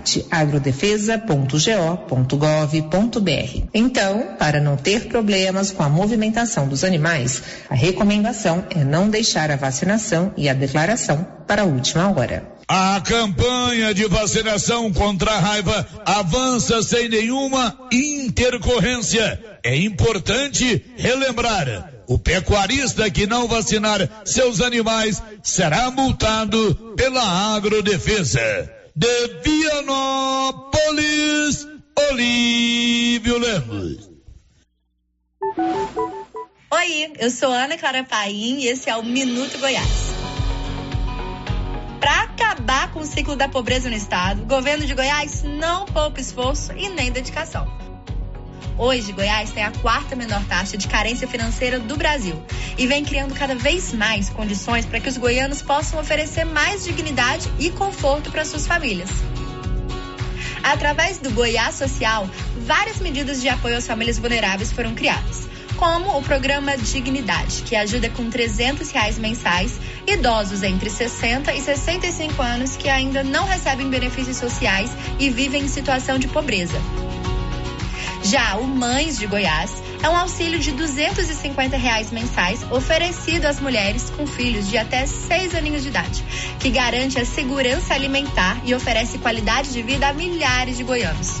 site agrodefesa.go.gov.br. Então, para não ter problemas com a movimentação dos animais, a recomendação é não deixar a vacinação e a declaração para a última hora. A campanha de vacinação contra a raiva avança sem nenhuma intercorrência. É importante relembrar: o pecuarista que não vacinar seus animais será multado pela agrodefesa. De Vianópolis, Olívio Lemos. Oi, eu sou Ana Clara Paim e esse é o Minuto Goiás. Para acabar com o ciclo da pobreza no estado, o governo de Goiás não poupa esforço e nem dedicação. Hoje, Goiás tem a quarta menor taxa de carência financeira do Brasil e vem criando cada vez mais condições para que os goianos possam oferecer mais dignidade e conforto para suas famílias. Através do Goiás Social, várias medidas de apoio às famílias vulneráveis foram criadas como o programa Dignidade, que ajuda com 300 reais mensais idosos entre 60 e 65 anos que ainda não recebem benefícios sociais e vivem em situação de pobreza. Já o Mães de Goiás é um auxílio de 250 reais mensais oferecido às mulheres com filhos de até 6 aninhos de idade, que garante a segurança alimentar e oferece qualidade de vida a milhares de goianos.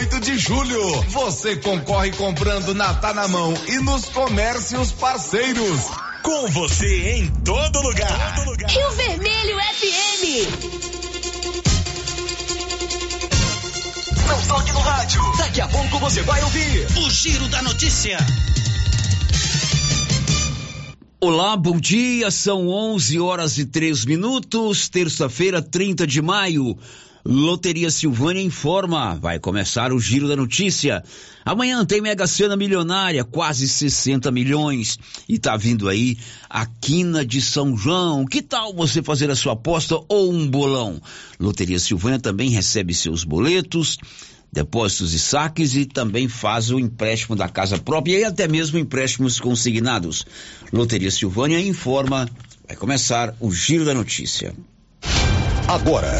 de julho. Você concorre comprando na Tá na Mão e nos comércios parceiros. Com você em todo lugar. Todo lugar. Rio Vermelho FM. Não toque no rádio. Daqui a pouco você vai ouvir o Giro da Notícia. Olá, bom dia. São 11 horas e 3 minutos, terça-feira, 30 de maio. Loteria Silvânia informa, vai começar o giro da notícia. Amanhã tem Mega Sena milionária, quase 60 milhões. E tá vindo aí a quina de São João. Que tal você fazer a sua aposta ou um bolão? Loteria Silvânia também recebe seus boletos, depósitos e saques e também faz o empréstimo da casa própria e até mesmo empréstimos consignados. Loteria Silvânia informa, vai começar o giro da notícia. Agora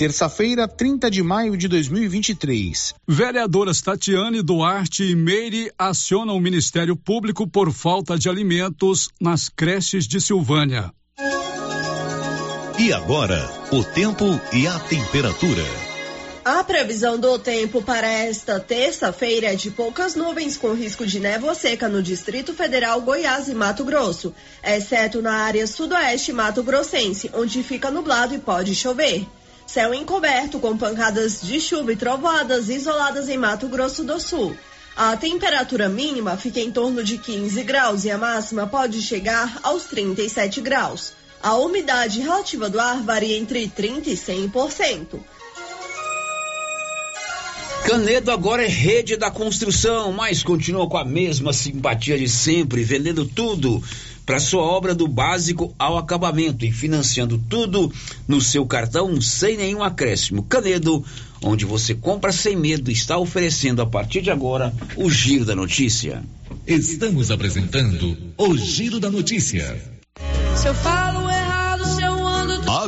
Terça-feira, 30 de maio de 2023. Vereadoras Tatiane Duarte e Meire acionam o Ministério Público por falta de alimentos nas creches de Silvânia. E agora, o tempo e a temperatura. A previsão do tempo para esta terça-feira é de poucas nuvens com risco de névoa seca no Distrito Federal, Goiás e Mato Grosso, exceto na área sudoeste Mato Grossense, onde fica nublado e pode chover. Céu encoberto com pancadas de chuva e trovoadas isoladas em Mato Grosso do Sul. A temperatura mínima fica em torno de 15 graus e a máxima pode chegar aos 37 graus. A umidade relativa do ar varia entre 30% e 100%. Canedo agora é rede da construção, mas continua com a mesma simpatia de sempre, vendendo tudo para sua obra do básico ao acabamento e financiando tudo no seu cartão sem nenhum acréscimo. Canedo, onde você compra sem medo, está oferecendo a partir de agora o Giro da Notícia. Estamos apresentando o Giro da Notícia. Se eu falo ando.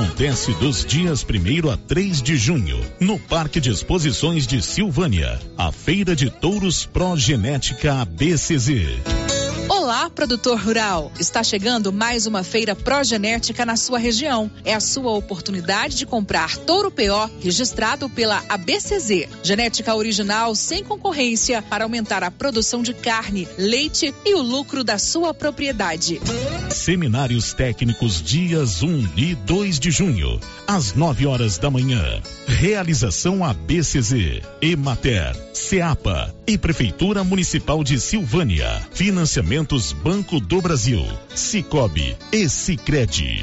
Acontece dos dias 1 a 3 de junho, no Parque de Exposições de Silvânia, a Feira de Touros Progenética ABCZ. Produtor rural! Está chegando mais uma feira progenética na sua região. É a sua oportunidade de comprar touro PO registrado pela ABCZ. Genética original sem concorrência para aumentar a produção de carne, leite e o lucro da sua propriedade. Seminários técnicos dias 1 e 2 de junho, às 9 horas da manhã. Realização ABCZ, Emater, Ceapa e Prefeitura Municipal de Silvânia. Financiamento Banco do Brasil, Cicobi e Cicred.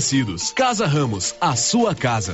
Tecidos. Casa Ramos, a sua casa.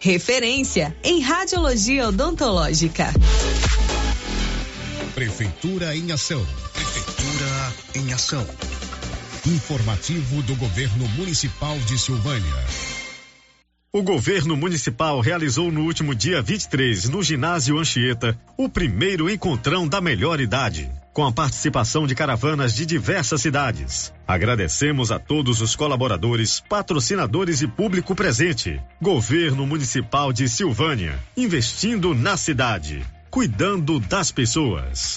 referência em radiologia odontológica. Prefeitura em ação. Prefeitura em ação. Informativo do Governo Municipal de Silvânia. O governo municipal realizou no último dia 23, no ginásio Anchieta, o primeiro encontrão da melhor idade com a participação de caravanas de diversas cidades. Agradecemos a todos os colaboradores, patrocinadores e público presente. Governo Municipal de Silvânia, investindo na cidade, cuidando das pessoas.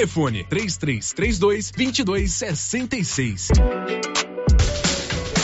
Telefone 3332 2266.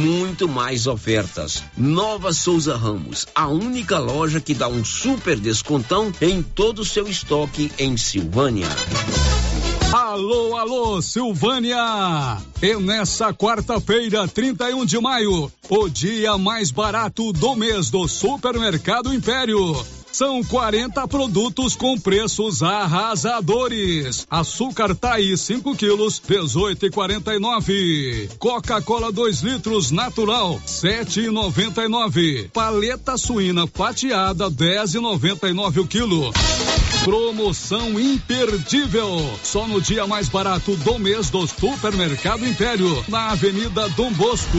muito mais ofertas. Nova Souza Ramos, a única loja que dá um super descontão em todo o seu estoque em Silvânia. Alô, alô, Silvânia! E nessa quarta-feira, 31 de maio, o dia mais barato do mês do Supermercado Império. São 40 produtos com preços arrasadores. Açúcar Thaís 5 quilos, 18,49. Coca-Cola 2 litros natural, 7,99. Paleta suína fatiada, 10,99 o quilo. Promoção imperdível. Só no dia mais barato do mês do Supermercado Império, na Avenida Dom Bosco.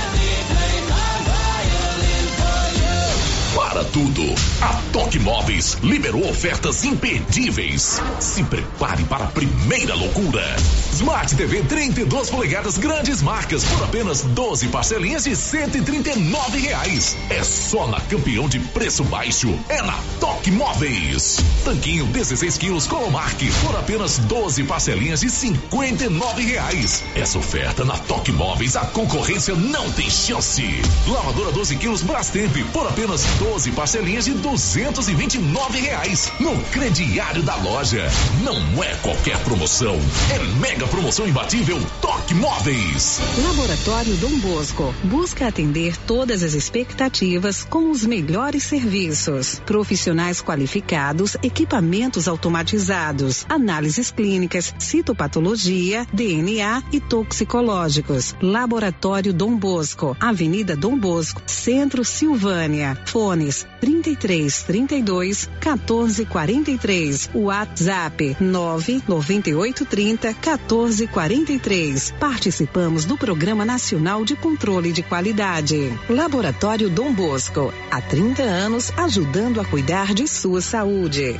Para tudo, a Toque Móveis liberou ofertas imperdíveis. Se prepare para a primeira loucura. Smart TV 32 polegadas grandes marcas por apenas 12 parcelinhas de 139 reais. É só na campeão de preço baixo. É na Toque Móveis. Tanquinho 16 quilos Colomark por apenas 12 parcelinhas de 59 reais. Essa oferta na Toque Móveis a concorrência não tem chance. Lavadora 12 quilos Brastemp por apenas 12 parcelinhas de 229 reais no crediário da loja. Não é qualquer promoção, é mega promoção imbatível Toque Móveis. Laboratório Dom Bosco busca atender todas as expectativas com os melhores serviços, profissionais qualificados, equipamentos automatizados, análises clínicas, citopatologia, DNA e toxicológicos. Laboratório Dom Bosco, Avenida Dom Bosco, Centro Silvânia. Fones 33 32 14 43. WhatsApp 9 98 30 14 43. Participamos do Programa Nacional de Controle de Qualidade. Laboratório Dom Bosco. Há 30 anos ajudando a cuidar de sua saúde.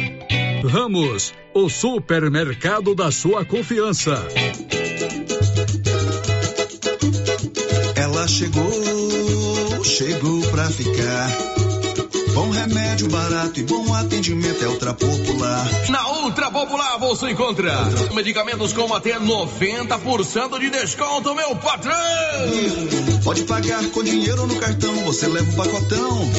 Ramos, o supermercado da sua confiança. Ela chegou, chegou pra ficar Bom remédio, barato e bom atendimento é Ultra Popular. Na Ultra Popular você encontra medicamentos com até 90% de desconto, meu patrão! Pode pagar com dinheiro no cartão, você leva o pacotão.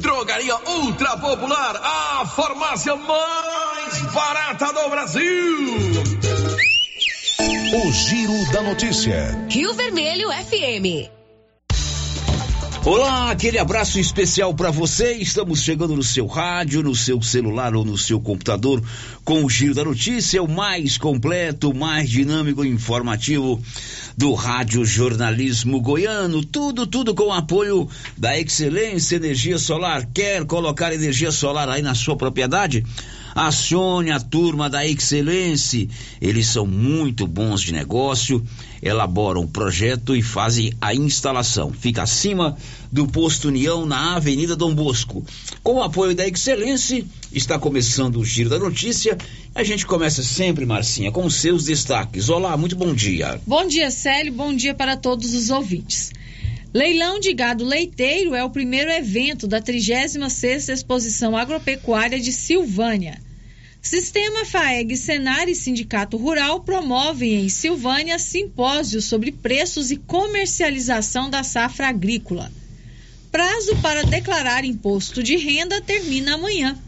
Drogaria Ultra Popular, a farmácia mais barata do Brasil. O Giro da Notícia. Rio Vermelho FM. Olá, aquele abraço especial para você. Estamos chegando no seu rádio, no seu celular ou no seu computador com o Giro da Notícia, o mais completo, mais dinâmico e informativo do Rádio Jornalismo Goiano. Tudo, tudo com o apoio da Excelência Energia Solar. Quer colocar energia solar aí na sua propriedade? Acione a turma da Excelência. Eles são muito bons de negócio, elaboram o projeto e fazem a instalação. Fica acima do posto União na Avenida Dom Bosco. Com o apoio da Excelência, está começando o Giro da Notícia. A gente começa sempre, Marcinha, com seus destaques. Olá, muito bom dia. Bom dia, Célio. Bom dia para todos os ouvintes. Leilão de gado leiteiro é o primeiro evento da 36ª Exposição Agropecuária de Silvânia. Sistema FAEG Senar e Sindicato Rural promovem em Silvânia simpósio sobre preços e comercialização da safra agrícola. Prazo para declarar imposto de renda termina amanhã.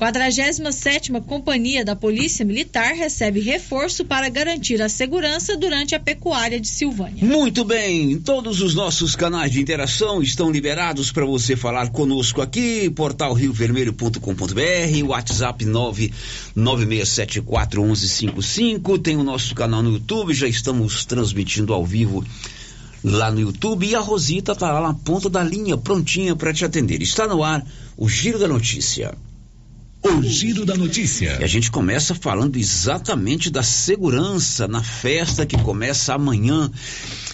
47ª Companhia da Polícia Militar recebe reforço para garantir a segurança durante a pecuária de Silvânia. Muito bem, todos os nossos canais de interação estão liberados para você falar conosco aqui, portal riovermelho.com.br, WhatsApp 996741155, tem o nosso canal no YouTube, já estamos transmitindo ao vivo lá no YouTube e a Rosita está lá na ponta da linha, prontinha para te atender. Está no ar o Giro da Notícia. O Giro da Notícia. E a gente começa falando exatamente da segurança na festa que começa amanhã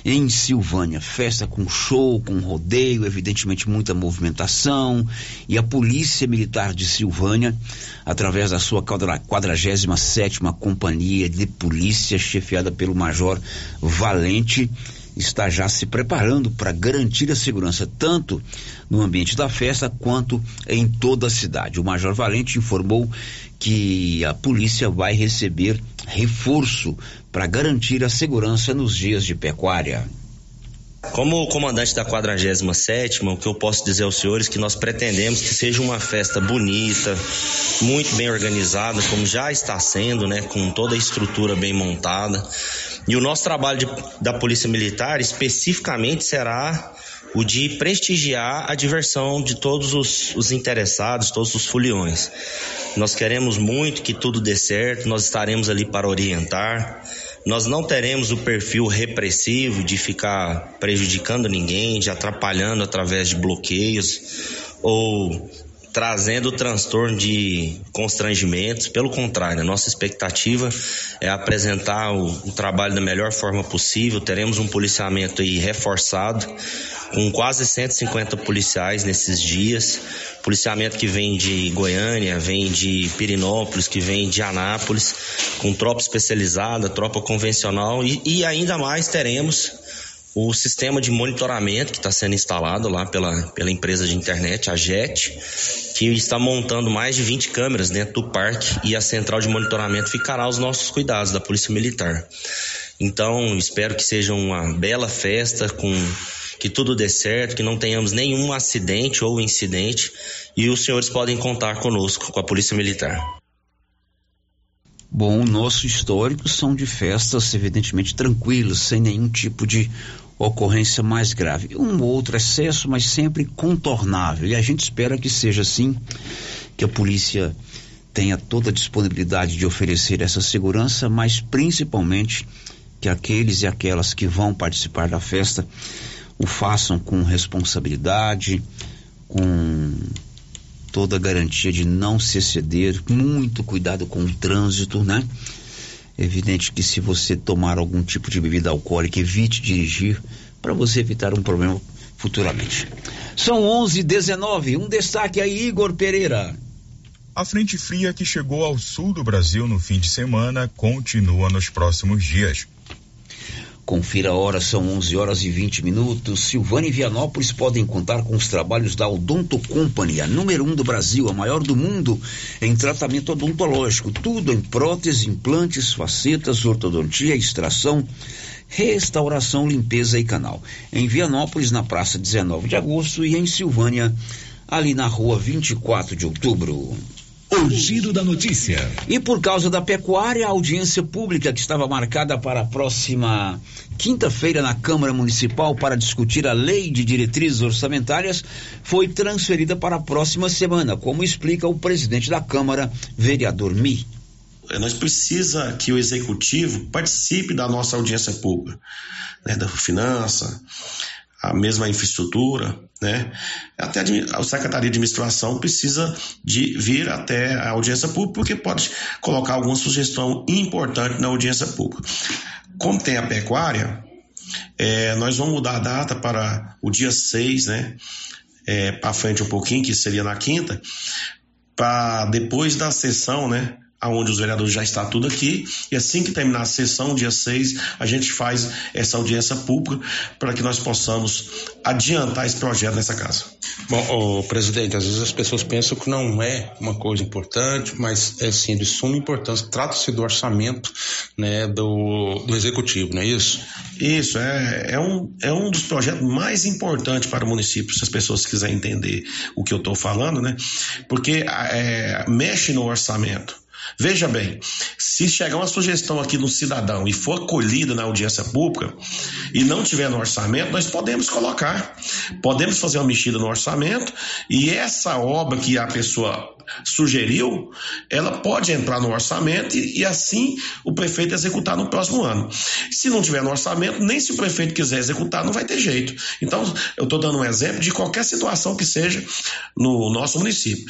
em Silvânia. Festa com show, com rodeio, evidentemente muita movimentação. E a Polícia Militar de Silvânia, através da sua 47 Companhia de Polícia, chefiada pelo Major Valente, está já se preparando para garantir a segurança tanto no ambiente da festa quanto em toda a cidade. O Major Valente informou que a polícia vai receber reforço para garantir a segurança nos dias de pecuária. Como comandante da 47 o que eu posso dizer aos senhores é que nós pretendemos que seja uma festa bonita, muito bem organizada, como já está sendo, né, com toda a estrutura bem montada. E o nosso trabalho de, da Polícia Militar especificamente será o de prestigiar a diversão de todos os, os, interessados, todos os foliões. Nós queremos muito que tudo dê certo, nós estaremos ali para orientar. Nós não teremos o perfil repressivo de ficar prejudicando ninguém, de atrapalhando através de bloqueios ou trazendo transtorno de constrangimentos. Pelo contrário, a nossa expectativa é apresentar o, o, trabalho da melhor forma possível. Teremos um policiamento aí reforçado, com quase 150 policiais nesses dias. Policiamento que vem de Goiânia, vem de Pirinópolis, que vem de Anápolis, com tropa especializada, tropa convencional e, e ainda mais teremos o sistema de monitoramento que está sendo instalado lá pela, pela empresa de internet, a JET, que está montando mais de 20 câmeras dentro do parque e a central de monitoramento ficará aos nossos cuidados da Polícia Militar. Então, espero que seja uma bela festa com que tudo dê certo, que não tenhamos nenhum acidente ou incidente e os senhores podem contar conosco, com a Polícia Militar. Bom, o nosso histórico são de festas evidentemente tranquilas, sem nenhum tipo de ocorrência mais grave. Um ou outro excesso, mas sempre contornável. E a gente espera que seja assim, que a polícia tenha toda a disponibilidade de oferecer essa segurança, mas principalmente que aqueles e aquelas que vão participar da festa o façam com responsabilidade, com toda a garantia de não se exceder, muito cuidado com o trânsito, né? Evidente que se você tomar algum tipo de bebida alcoólica, evite dirigir para você evitar um problema futuramente. São 11:19. Um destaque aí, Igor Pereira. A frente fria que chegou ao sul do Brasil no fim de semana continua nos próximos dias. Confira a hora, são 11 horas e 20 minutos. Silvânia e Vianópolis podem contar com os trabalhos da Odonto Company, a número um do Brasil, a maior do mundo em tratamento odontológico. Tudo em prótese, implantes, facetas, ortodontia, extração, restauração, limpeza e canal. Em Vianópolis, na praça 19 de agosto e em Silvânia, ali na rua 24 de outubro. O giro da notícia. E por causa da pecuária, a audiência pública que estava marcada para a próxima quinta-feira na Câmara Municipal para discutir a lei de diretrizes orçamentárias foi transferida para a próxima semana, como explica o presidente da Câmara, vereador Mi. Nós precisa que o executivo participe da nossa audiência pública, né, da finança, a mesma infraestrutura, né? Até a Secretaria de Administração precisa de vir até a audiência pública, porque pode colocar alguma sugestão importante na audiência pública. Como tem a pecuária, é, nós vamos mudar a data para o dia 6, né? É, para frente um pouquinho, que seria na quinta, para depois da sessão, né? Aonde os vereadores já estão tudo aqui, e assim que terminar a sessão, dia 6, a gente faz essa audiência pública para que nós possamos adiantar esse projeto nessa casa. Bom, presidente, às vezes as pessoas pensam que não é uma coisa importante, mas é sim de suma importância. Trata-se do orçamento né, do, do executivo, não é isso? Isso, é, é, um, é um dos projetos mais importantes para o município, se as pessoas quiserem entender o que eu estou falando, né? Porque é, mexe no orçamento. Veja bem, se chegar uma sugestão aqui do cidadão e for acolhida na audiência pública e não tiver no orçamento, nós podemos colocar, podemos fazer uma mexida no orçamento e essa obra que a pessoa sugeriu, ela pode entrar no orçamento e, e, assim o prefeito executar no próximo ano. Se não tiver no orçamento, nem se o prefeito quiser executar, não vai ter jeito. Então, eu estou dando um exemplo de qualquer situação que seja no nosso município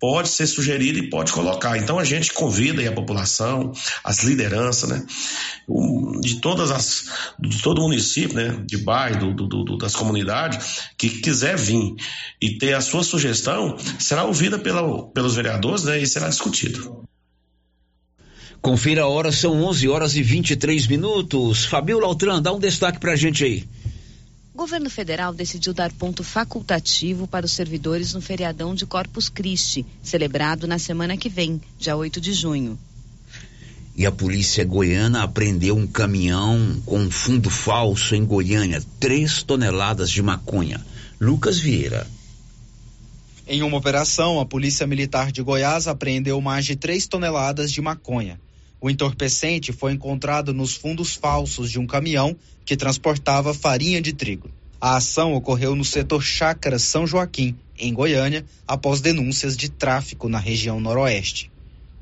pode ser sugerido e pode colocar. Então a gente convida a população, as lideranças, né, de todas as, de todo município, né, de bairro, do, do, do, das comunidades, que quiser vir e ter a sua sugestão, será ouvida pela, pelos vereadores, né, e será discutido. Confira a hora, são 11 horas e 23 minutos. Fabio Lautran, dá um destaque pra gente aí. O governo federal decidiu dar ponto facultativo para os servidores no feriadão de Corpus Christi, celebrado na semana que vem, dia 8 de junho. E a polícia goiana apreendeu um caminhão com um fundo falso em Goiânia, três toneladas de maconha. Lucas Vieira. Em uma operação, a Polícia Militar de Goiás apreendeu mais de três toneladas de maconha. O entorpecente foi encontrado nos fundos falsos de um caminhão que transportava farinha de trigo. A ação ocorreu no setor Chácara São Joaquim, em Goiânia, após denúncias de tráfico na região noroeste.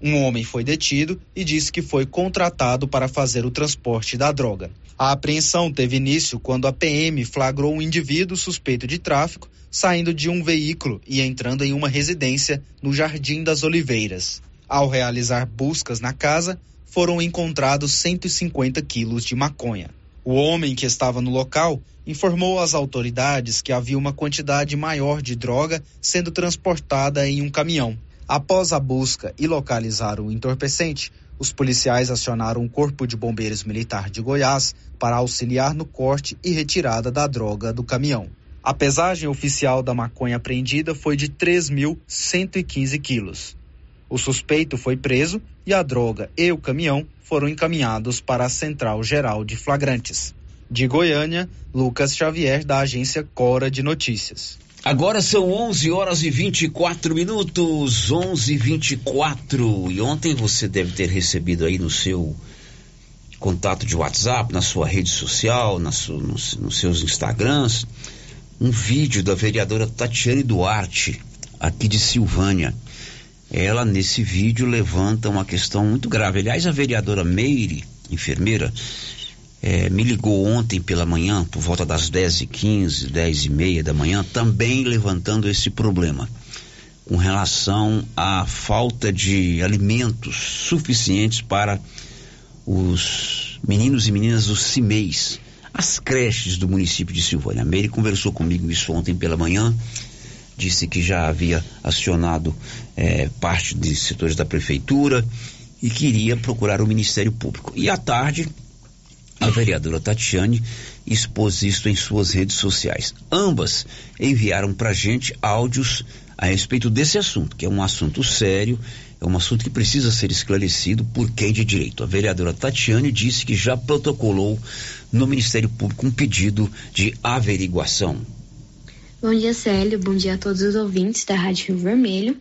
Um homem foi detido e disse que foi contratado para fazer o transporte da droga. A apreensão teve início quando a PM flagrou um indivíduo suspeito de tráfico saindo de um veículo e entrando em uma residência no Jardim das Oliveiras. Ao realizar buscas na casa, foram encontrados 150 quilos de maconha. O homem que estava no local informou às autoridades que havia uma quantidade maior de droga sendo transportada em um caminhão. Após a busca e localizar o entorpecente, os policiais acionaram o Corpo de Bombeiros Militar de Goiás para auxiliar no corte e retirada da droga do caminhão. A pesagem oficial da maconha apreendida foi de 3.115 quilos. O suspeito foi preso e a droga e o caminhão foram encaminhados para a Central Geral de Flagrantes. De Goiânia, Lucas Xavier, da agência Cora de Notícias. Agora são 11 horas e 24 minutos, 11 e 24. E ontem você deve ter recebido aí no seu contato de WhatsApp, na sua rede social, na sua, nos, nos seus Instagrams, um vídeo da vereadora Tatiane Duarte, aqui de Silvânia ela nesse vídeo levanta uma questão muito grave. Aliás, a vereadora Meire, enfermeira, é, me ligou ontem pela manhã, por volta das 10h15, 10h30 da manhã, também levantando esse problema com relação à falta de alimentos suficientes para os meninos e meninas dos CIMEIs, as creches do município de Silvânia. A Meire conversou comigo isso ontem pela manhã disse que já havia acionado é, parte de setores da prefeitura e queria procurar o Ministério Público. E à tarde, A vereadora Tatiane expôs isso em suas redes sociais. Ambas enviaram para gente áudios a respeito desse assunto, que é um assunto sério, é um assunto que precisa ser esclarecido por quem de direito. A vereadora Tatiane disse que já protocolou no Ministério Público um pedido de averiguação. Bom dia, Célio. Bom dia a todos os ouvintes da Rádio Rio Vermelho.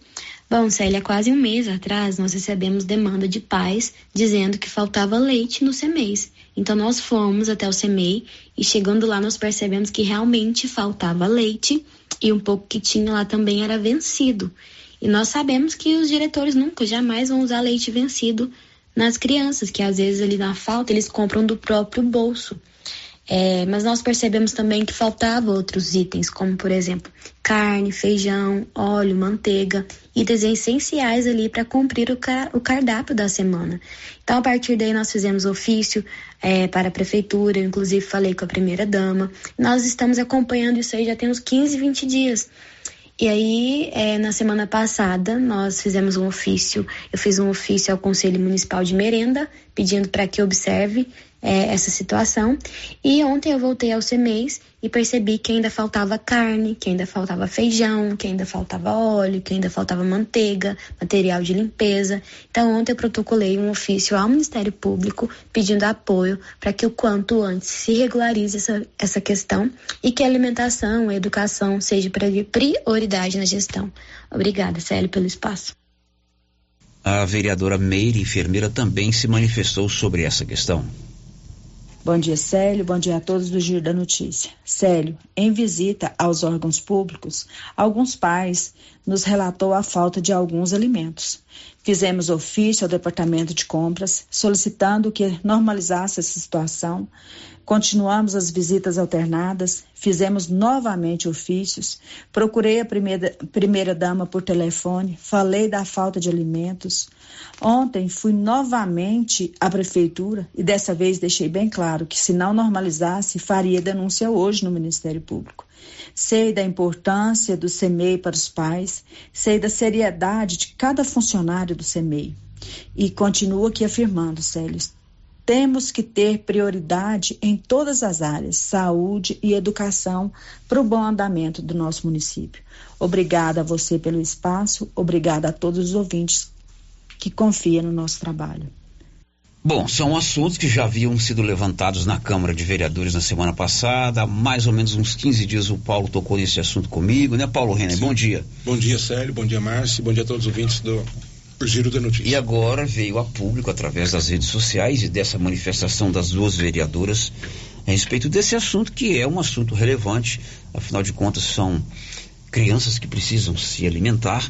Bom, Célia, quase um mês atrás nós recebemos demanda de pais dizendo que faltava leite no CEMEIS. Então nós fomos até o CEMEI e chegando lá nós percebemos que realmente faltava leite e um pouco que tinha lá também era vencido. E nós sabemos que os diretores nunca, jamais vão usar leite vencido nas crianças, que às vezes ali na falta eles compram do próprio bolso. É, mas nós percebemos também que faltava outros itens, como por exemplo carne, feijão, óleo, manteiga, itens essenciais ali para cumprir o, car o, cardápio da semana. Então, a partir daí, nós fizemos ofício é, para a prefeitura, eu, inclusive falei com a primeira dama. Nós estamos acompanhando isso aí já tem uns 15, 20 dias. E aí, é, na semana passada, nós fizemos um ofício, eu fiz um ofício ao Conselho Municipal de Merenda, pedindo para que observe é, essa situação. E ontem eu voltei ao CEMEIS e percebi que ainda faltava carne, que ainda faltava feijão, que ainda faltava óleo, que ainda faltava manteiga, material de limpeza. Então ontem eu protocolei um ofício ao Ministério Público pedindo apoio para que o quanto antes se regularize essa, essa questão e que a alimentação, a educação seja prioridade na gestão. Obrigada, Célio, pelo espaço. A vereadora Meire, enfermeira, também se manifestou sobre essa questão. Bom dia, Célio. Bom dia a todos do Giro da Notícia. Célio, em visita aos órgãos públicos, alguns pais nos relatou a falta de alguns alimentos. Fizemos ofício ao Departamento de Compras solicitando que normalizasse essa situação, Continuamos as visitas alternadas, fizemos novamente ofícios, procurei a primeira, primeira dama por telefone, falei da falta de alimentos. Ontem fui novamente à prefeitura e dessa vez deixei bem claro que se não normalizasse, faria denúncia hoje no Ministério Público. Sei da importância do CEMEI para os pais, sei da seriedade de cada funcionário do CEMEI. E continuo aqui afirmando, Célio, temos que ter prioridade em todas as áreas, saúde e educação, para o bom andamento do nosso município. Obrigada a você pelo espaço, obrigada a todos os ouvintes que confiam no nosso trabalho. Bom, são assuntos que já haviam sido levantados na Câmara de Vereadores na semana passada. Há mais ou menos uns 15 dias o Paulo tocou nesse assunto comigo, né, Paulo Renner? Bom dia. Bom dia, Célio. Bom dia, Márcio. Bom dia a todos os ouvintes do giro da notícia. E agora veio a público, através das redes sociais e dessa manifestação das duas vereadoras, a respeito desse assunto, que é um assunto relevante, afinal de contas, são crianças que precisam se alimentar.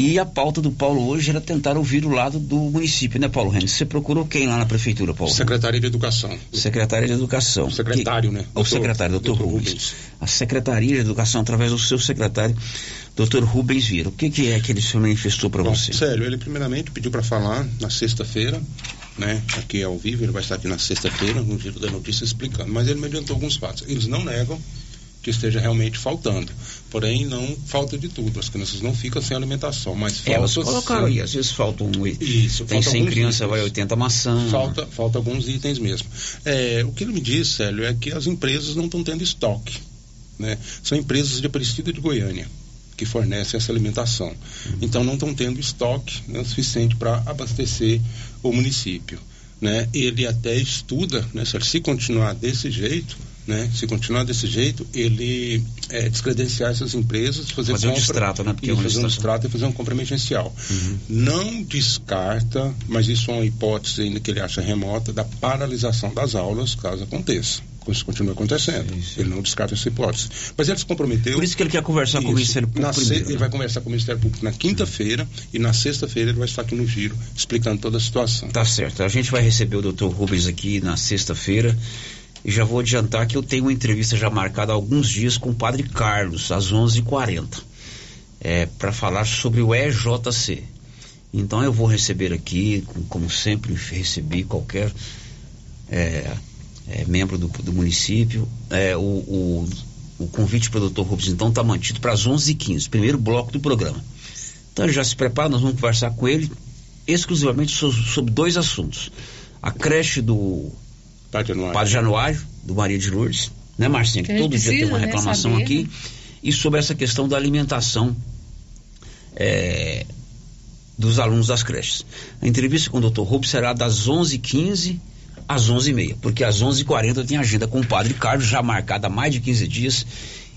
E a pauta do Paulo hoje era tentar ouvir o lado do município, né, Paulo Renes? Você procurou quem lá na prefeitura, Paulo? Secretaria de Educação. Secretaria de Educação. O secretário, que... né? O secretário, doutor, doutor Rubens. Rubens. A Secretaria de Educação, através do seu secretário, doutor Rubens Vira. O que, que é que ele se manifestou para você? Sério, ele primeiramente pediu para falar na sexta-feira, né? Aqui ao vivo, ele vai estar aqui na sexta-feira, no giro da notícia, explicando. Mas ele me adiantou alguns fatos. Eles não negam que esteja realmente faltando. Porém, não falta de tudo. As crianças não ficam sem alimentação, mas falta. Elas colocaram aí, às vezes faltam Isso, Tem 100 crianças, vai 80 maçã. Falta, falta alguns itens mesmo. É, o que ele me disse, Célio, é que as empresas não estão tendo estoque. Né? São empresas de Aparecida de Goiânia que fornecem essa alimentação. Uhum. Então, não estão tendo estoque né, suficiente para abastecer o município. Né? Ele até estuda, né, se continuar desse jeito, né? Se continuar desse jeito, ele é, descredenciar essas empresas, fazer, fazer compra, um distrato, né? Porque e fazer um distrato e fazer uma compra emergencial. Uhum. Não descarta, mas isso é uma hipótese ainda que ele acha remota, da paralisação das aulas, caso aconteça isso continua acontecendo. Sim, sim. Ele não descarta essa hipótese. Mas ele se comprometeu. Por isso que ele quer conversar isso, com o Ministério Público. Se, ele vai conversar com o Ministério Público na quinta-feira e na sexta-feira ele vai estar aqui no giro explicando toda a situação. Tá certo. A gente vai receber o doutor Rubens aqui na sexta-feira. E já vou adiantar que eu tenho uma entrevista já marcada há alguns dias com o Padre Carlos, às 11h40, é, para falar sobre o EJC. Então eu vou receber aqui, como sempre recebi qualquer é, é, membro do, do município, é, o, o, o, convite para o doutor Rubens então está mantido para as 11h15, primeiro bloco do programa. Então já se prepara, nós vamos conversar com ele exclusivamente sobre dois assuntos. A creche do Padre Januário. Padre Januário, do Maria de Lourdes, né, Marcinha? Que todo dia tem uma precisa, né, reclamação saber, aqui. né? E sobre essa questão da alimentação é, dos alunos das creches. A entrevista com o Dr. Rubens será das 11h15 às 11h30, porque às 11h40 tem agenda com o Padre Carlos, já marcada há mais de 15 dias,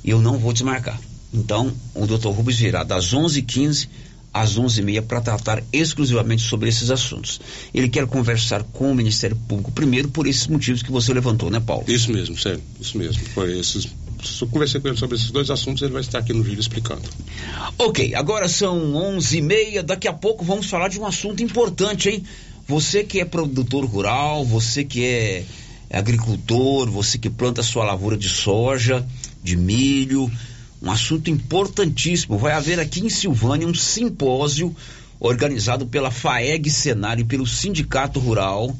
e eu não vou desmarcar. Então, o Dr. Rubens virá das 11h15 às 11h30 para tratar exclusivamente sobre esses assuntos. Ele quer conversar com o Ministério Público primeiro por esses motivos que você levantou, né, Paulo? Isso mesmo, sério, isso mesmo. Foi esses. Se eu conversei com ele sobre esses dois assuntos, ele vai estar aqui no vídeo explicando. Ok, agora são 11h30, daqui a pouco vamos falar de um assunto importante, hein? Você que é produtor rural, você que é agricultor, você que planta sua lavoura de soja, de milho, um assunto importantíssimo. Vai haver aqui em Silvânia um simpósio organizado pela FAEG Senário e pelo Sindicato Rural,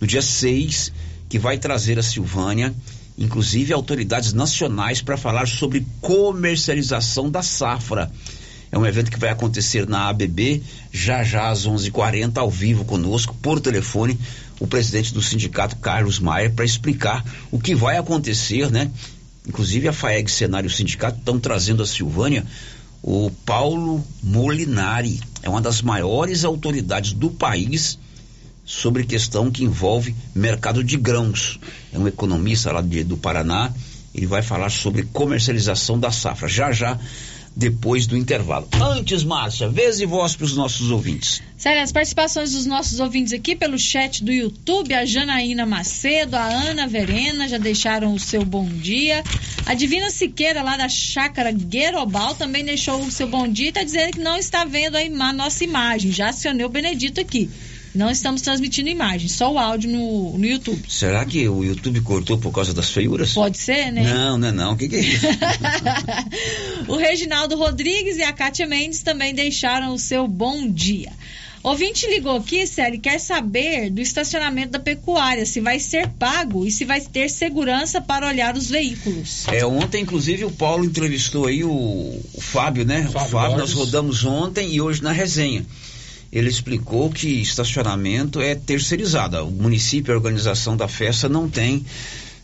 no dia 6, que vai trazer a Silvânia, inclusive autoridades nacionais, para falar sobre comercialização da safra. É um evento que vai acontecer na ABB, já já às 11h40, ao vivo conosco, por telefone, o presidente do sindicato, Carlos Maia, para explicar o que vai acontecer, né? Inclusive a FAEG Cenário Sindicato estão trazendo a Silvânia o Paulo Molinari. É uma das maiores autoridades do país sobre questão que envolve mercado de grãos. É um economista lá de, do Paraná. Ele vai falar sobre comercialização da safra. Já já depois do intervalo. Antes, Márcia, vez e voz para os nossos ouvintes. Sério, as participações dos nossos ouvintes aqui pelo chat do YouTube, a Janaína Macedo, a Ana Verena já deixaram o seu bom dia. A Divina Siqueira, lá da Chácara Guerobal, também deixou o seu bom dia e está dizendo que não está vendo a, ima nossa imagem. Já acionei o Benedito aqui. Não estamos transmitindo imagem, só o áudio no, no YouTube. Será que o YouTube cortou por causa das feiuras? Pode ser, né? Não, não é não. O que, que é isso? o Reginaldo Rodrigues e a Kátia Mendes também deixaram o seu bom dia. Ouvinte ligou aqui, Célio, quer saber do estacionamento da pecuária, se vai ser pago e se vai ter segurança para olhar os veículos. É, ontem, inclusive, o Paulo entrevistou aí o, o Fábio, né? Fábio o Fábio, nós Borges. rodamos ontem e hoje na resenha. Ele explicou que estacionamento é terceirizado. O município, a organização da festa, não tem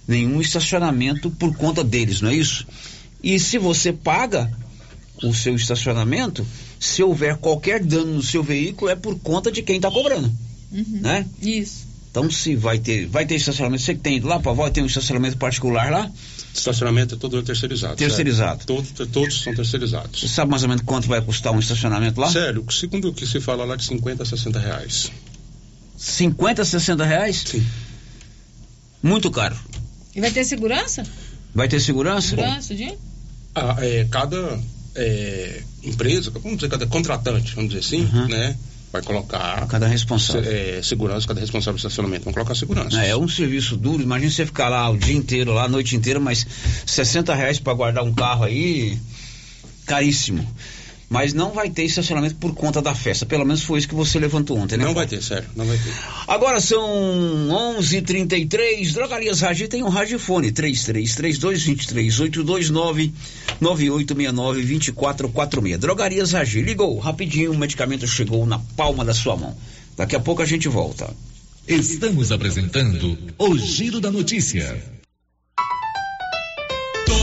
nenhum estacionamento por conta deles, não é isso? E se você paga o seu estacionamento, se houver qualquer dano no seu veículo, é por conta de quem está cobrando, Uhum. né? Isso. Então, se vai ter, vai ter estacionamento, você que tem lá, para avó, tem um estacionamento particular lá, Estacionamento é todo terceirizado. Terceirizado. sério. Todos, todos são terceirizados. você sabe mais ou menos quanto vai custar um estacionamento lá? Sério, segundo o que se fala lá de 50 a 60 reais. 50, 60 reais? Sim. Muito caro. E vai ter segurança? Vai ter segurança? Segurança, de? Ah, é, cada é, empresa, vamos dizer, cada contratante, vamos dizer assim, Uhum. né? Vai colocar Cada responsável. é, segurança, cada responsável de estacionamento. Vão colocar segurança. É, é um serviço duro. Imagina você ficar lá o dia inteiro, lá a noite inteira, mas 60 reais para guardar um carro aí, caríssimo. Mas não vai ter estacionamento por conta da festa. Pelo menos foi isso que você levantou ontem, né? Não vai ter, sério, não vai ter. Agora são 11:33. Drogarias Ragi tem um radiofone 33322382 9869-2446. Drogarias Ragi. Ligou rapidinho, o medicamento chegou na palma da sua mão. Daqui a pouco a gente volta. Estamos apresentando o Giro da Notícia.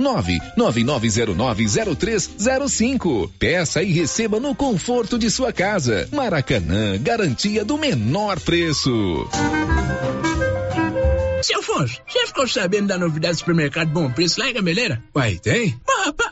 999090305. Peça e receba no conforto de sua casa. Maracanã, garantia do menor preço. Seu Afonso, você ficou sabendo da novidade do supermercado Bom Preço lá em Gameleira? Uai, tem? Rapaz,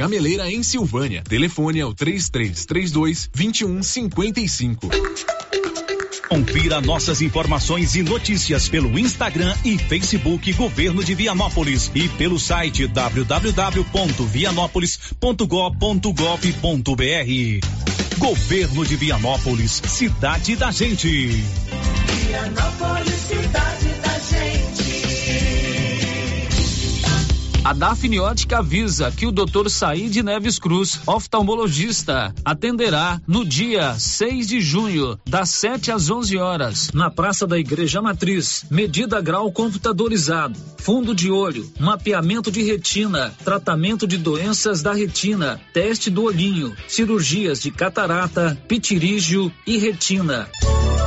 Gameleira em Silvânia. Telefone é o 3332 2155. Confira nossas informações e notícias pelo Instagram e Facebook Governo de Vianópolis e pelo site www.vianópolis.gov.br. Governo de Vianópolis, cidade da gente. Vianópolis, cidade A Dafniótica avisa que o Dr. Said Neves Cruz, oftalmologista, atenderá no dia 6 de junho, das 7 às 11 horas, na Praça da Igreja Matriz. Medida grau computadorizado, fundo de olho, mapeamento de retina, tratamento de doenças da retina, teste do olhinho, cirurgias de catarata, pitirígio e retina.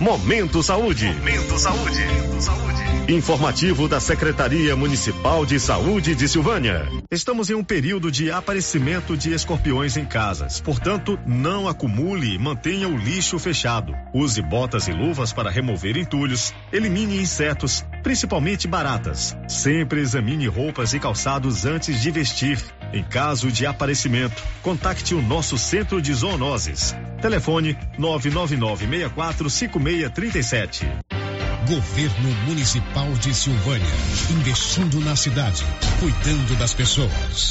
Momento Saúde. Momento Saúde. Informativo da Secretaria Municipal de Saúde de Silvânia. Estamos em um período de aparecimento de escorpiões em casas. Portanto, não acumule e mantenha o lixo fechado. Use botas e luvas para remover entulhos. Elimine insetos, principalmente baratas. Sempre examine roupas e calçados antes de vestir. Em caso de aparecimento, contacte o nosso centro de zoonoses. Telefone 999645637. Governo Municipal de Silvânia, investindo na cidade, cuidando das pessoas.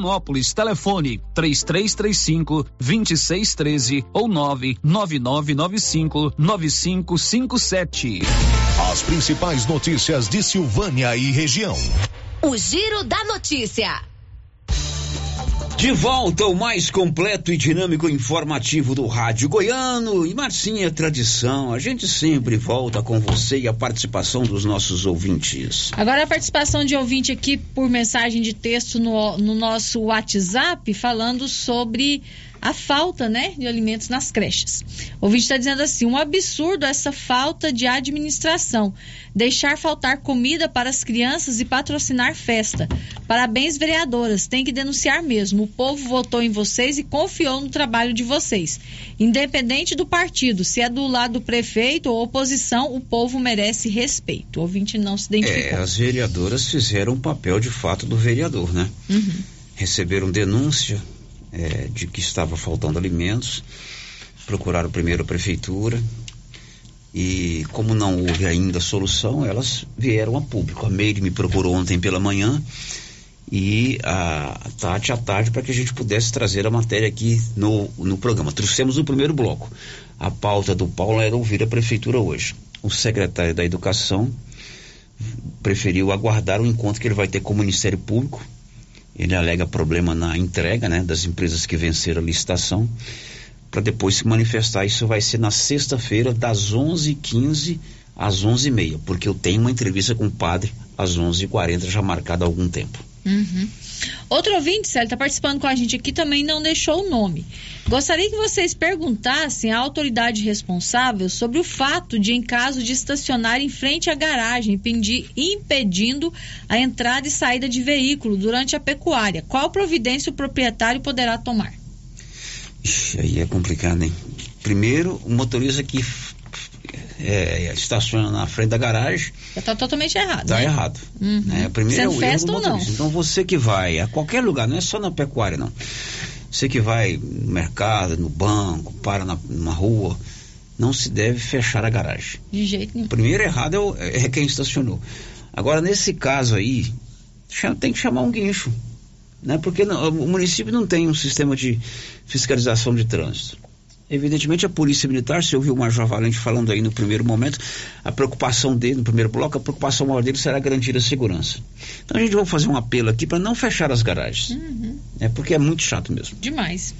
Vianópolis. Telefone 3335 2613 ou 99995 9557. As principais notícias de Silvânia e região. O Giro da Notícia. De volta ao mais completo e dinâmico informativo do Rádio Goiano. E Marcinha, tradição, a gente sempre volta com você e a participação dos nossos ouvintes. Agora a participação de ouvinte aqui por mensagem de texto no, no nosso WhatsApp, falando sobre a falta né, de alimentos nas creches. O ouvinte está dizendo assim: um absurdo essa falta de administração. Deixar faltar comida para as crianças e patrocinar festa. Parabéns, vereadoras. Tem que denunciar mesmo. O povo votou em vocês e confiou no trabalho de vocês. Independente do partido, se é do lado do prefeito ou oposição, o povo merece respeito. O ouvinte não se identificou. É, as vereadoras fizeram o papel de fato do vereador, né? Uhum. Receberam denúncia é, de que estava faltando alimentos, procuraram primeiro a prefeitura e como não houve ainda solução, elas vieram a público. A Meire me procurou ontem pela manhã e a Tati à tarde para que a gente pudesse trazer a matéria aqui no, no programa. Trouxemos o primeiro bloco. A pauta do Paulo era ouvir a prefeitura hoje. O secretário da Educação preferiu aguardar o encontro que ele vai ter com o Ministério Público ele alega problema na entrega né, das empresas que venceram a licitação para depois se manifestar. Isso vai ser na sexta-feira, das 11h15 às 11h30, porque eu tenho uma entrevista com o padre às 11h40 já marcada há algum tempo. Uhum. Outro ouvinte, Célio, está participando com a gente aqui, também não deixou o nome. Gostaria que vocês perguntassem à autoridade responsável sobre o fato de, em caso de estacionar em frente à garagem, impedindo a entrada e saída de veículo durante a pecuária, qual providência o proprietário poderá tomar? Ixi, aí é complicado, hein? Primeiro, o motorista que é, estaciona na frente da garagem está totalmente errado. está né? errado. Uhum. né? Primeiro Sendo é o erro festa ou não? Então você que vai a qualquer lugar, não é só na pecuária, não. Você que vai no mercado, no banco, para na, numa rua, não se deve fechar a garagem. De jeito nenhum. Primeiro errado é, o- é quem estacionou. Agora, nesse caso aí, tem que chamar um guincho. Né? Porque não- o município não tem um sistema de fiscalização de trânsito. Evidentemente, a Polícia Militar, se ouviu o Major Valente falando aí no primeiro momento, a preocupação dele, no primeiro bloco, a preocupação maior dele será garantir a segurança. Então, a gente vai fazer um apelo aqui para não fechar as garagens. Uhum. É porque é muito chato mesmo. Demais.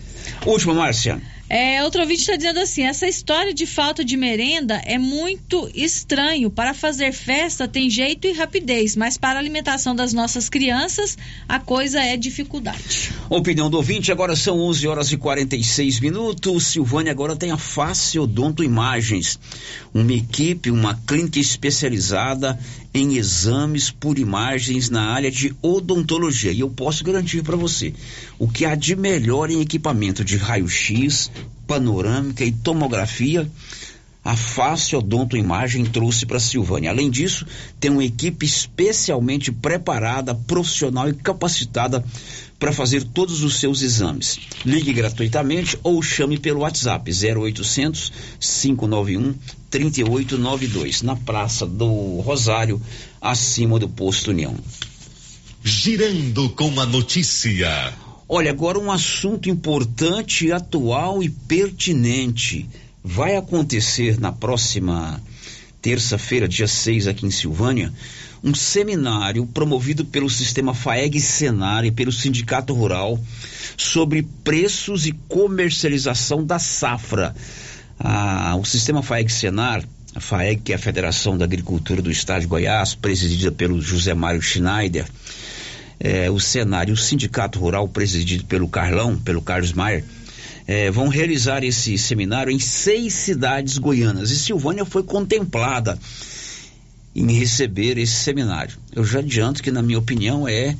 Última, Márcia. É, outro ouvinte está dizendo assim: essa história de falta de merenda é muito estranho. Para fazer festa tem jeito e rapidez, mas para a alimentação das nossas crianças a coisa é dificuldade. Opinião do ouvinte, agora são 11 horas e 46 minutos. Silvânia agora tem a Face Odonto Imagens, uma equipe, uma clínica especializada em exames por imagens na área de odontologia. E eu posso garantir para você o que há de melhor em equipamento de raio-x, panorâmica e tomografia. A Face Odonto Imagem trouxe para Silvânia. Além disso, tem uma equipe especialmente preparada, profissional e capacitada para fazer todos os seus exames. Ligue gratuitamente ou chame pelo WhatsApp 0800 591 3892 na Praça do Rosário, acima do Posto União. Girando com a notícia. Olha, agora um assunto importante, atual e pertinente. Vai acontecer na próxima terça-feira, dia 6, aqui em Silvânia, um seminário promovido pelo sistema FAEG Senar e pelo Sindicato Rural sobre preços e comercialização da safra. Ah, o sistema FAEG Senar, a FAEG, que é a Federação da Agricultura do Estado de Goiás, presidida pelo José Mário Schneider, eh, o e o Sindicato Rural, presidido pelo Carlão, pelo Carlos Maier, eh, vão realizar esse seminário em seis cidades goianas. E Silvânia foi contemplada em receber esse seminário. Eu já adianto que, na minha opinião, é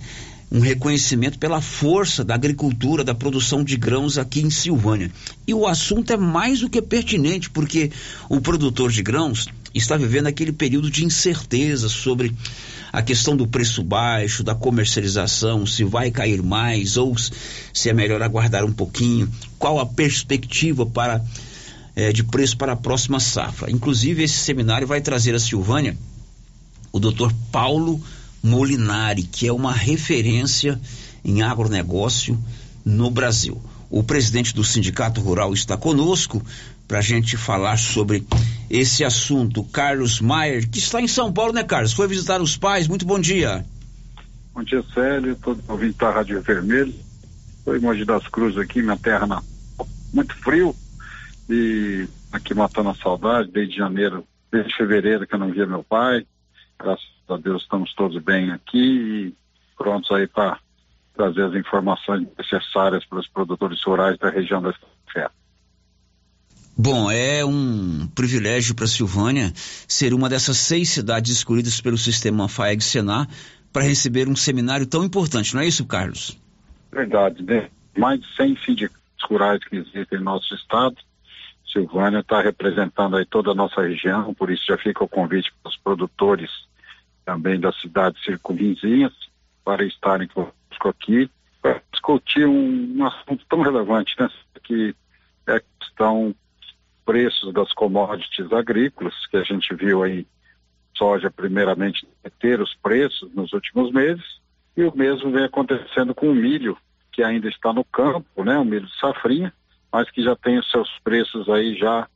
um reconhecimento pela força da agricultura, da produção de grãos aqui em Silvânia. E o assunto é mais do que pertinente, porque o produtor de grãos está vivendo aquele período de incerteza sobre a questão do preço baixo, da comercialização, se vai cair mais ou se é melhor aguardar um pouquinho, qual a perspectiva para eh, de preço para a próxima safra. Inclusive, esse seminário vai trazer a Silvânia o Dr. Paulo Molinari, que é uma referência em agronegócio no Brasil. O presidente do Sindicato Rural está conosco para a gente falar sobre esse assunto. Carlos Maier, que está em São Paulo, né, Carlos? Foi visitar os pais. Muito bom dia. Bom dia, Célio, todo ouvindo da Rádio Vermelho. Estou em das Cruzes aqui, minha terra na... muito frio e aqui matando a saudade desde janeiro, desde fevereiro que eu não via meu pai. Graças a Deus estamos todos bem aqui e prontos aí para trazer as informações necessárias para os produtores rurais da região da Fé. Bom, é um privilégio para Silvânia ser uma dessas seis cidades escolhidas pelo sistema FAEG Senar para receber um seminário tão importante, não é isso, Carlos? Verdade, né? Mais de 100 sindicatos rurais que existem no nosso estado. Silvânia está representando aí toda a nossa região, por isso já fica o convite para os produtores também das cidades circunvizinhas para estarem conosco aqui para discutir um, um assunto tão relevante, né? Que é a questão preços das commodities agrícolas, que a gente viu aí soja primeiramente ter os preços nos últimos meses, e o mesmo vem acontecendo com o milho, que ainda está no campo, né, o milho de safrinha, mas que já tem os seus preços aí já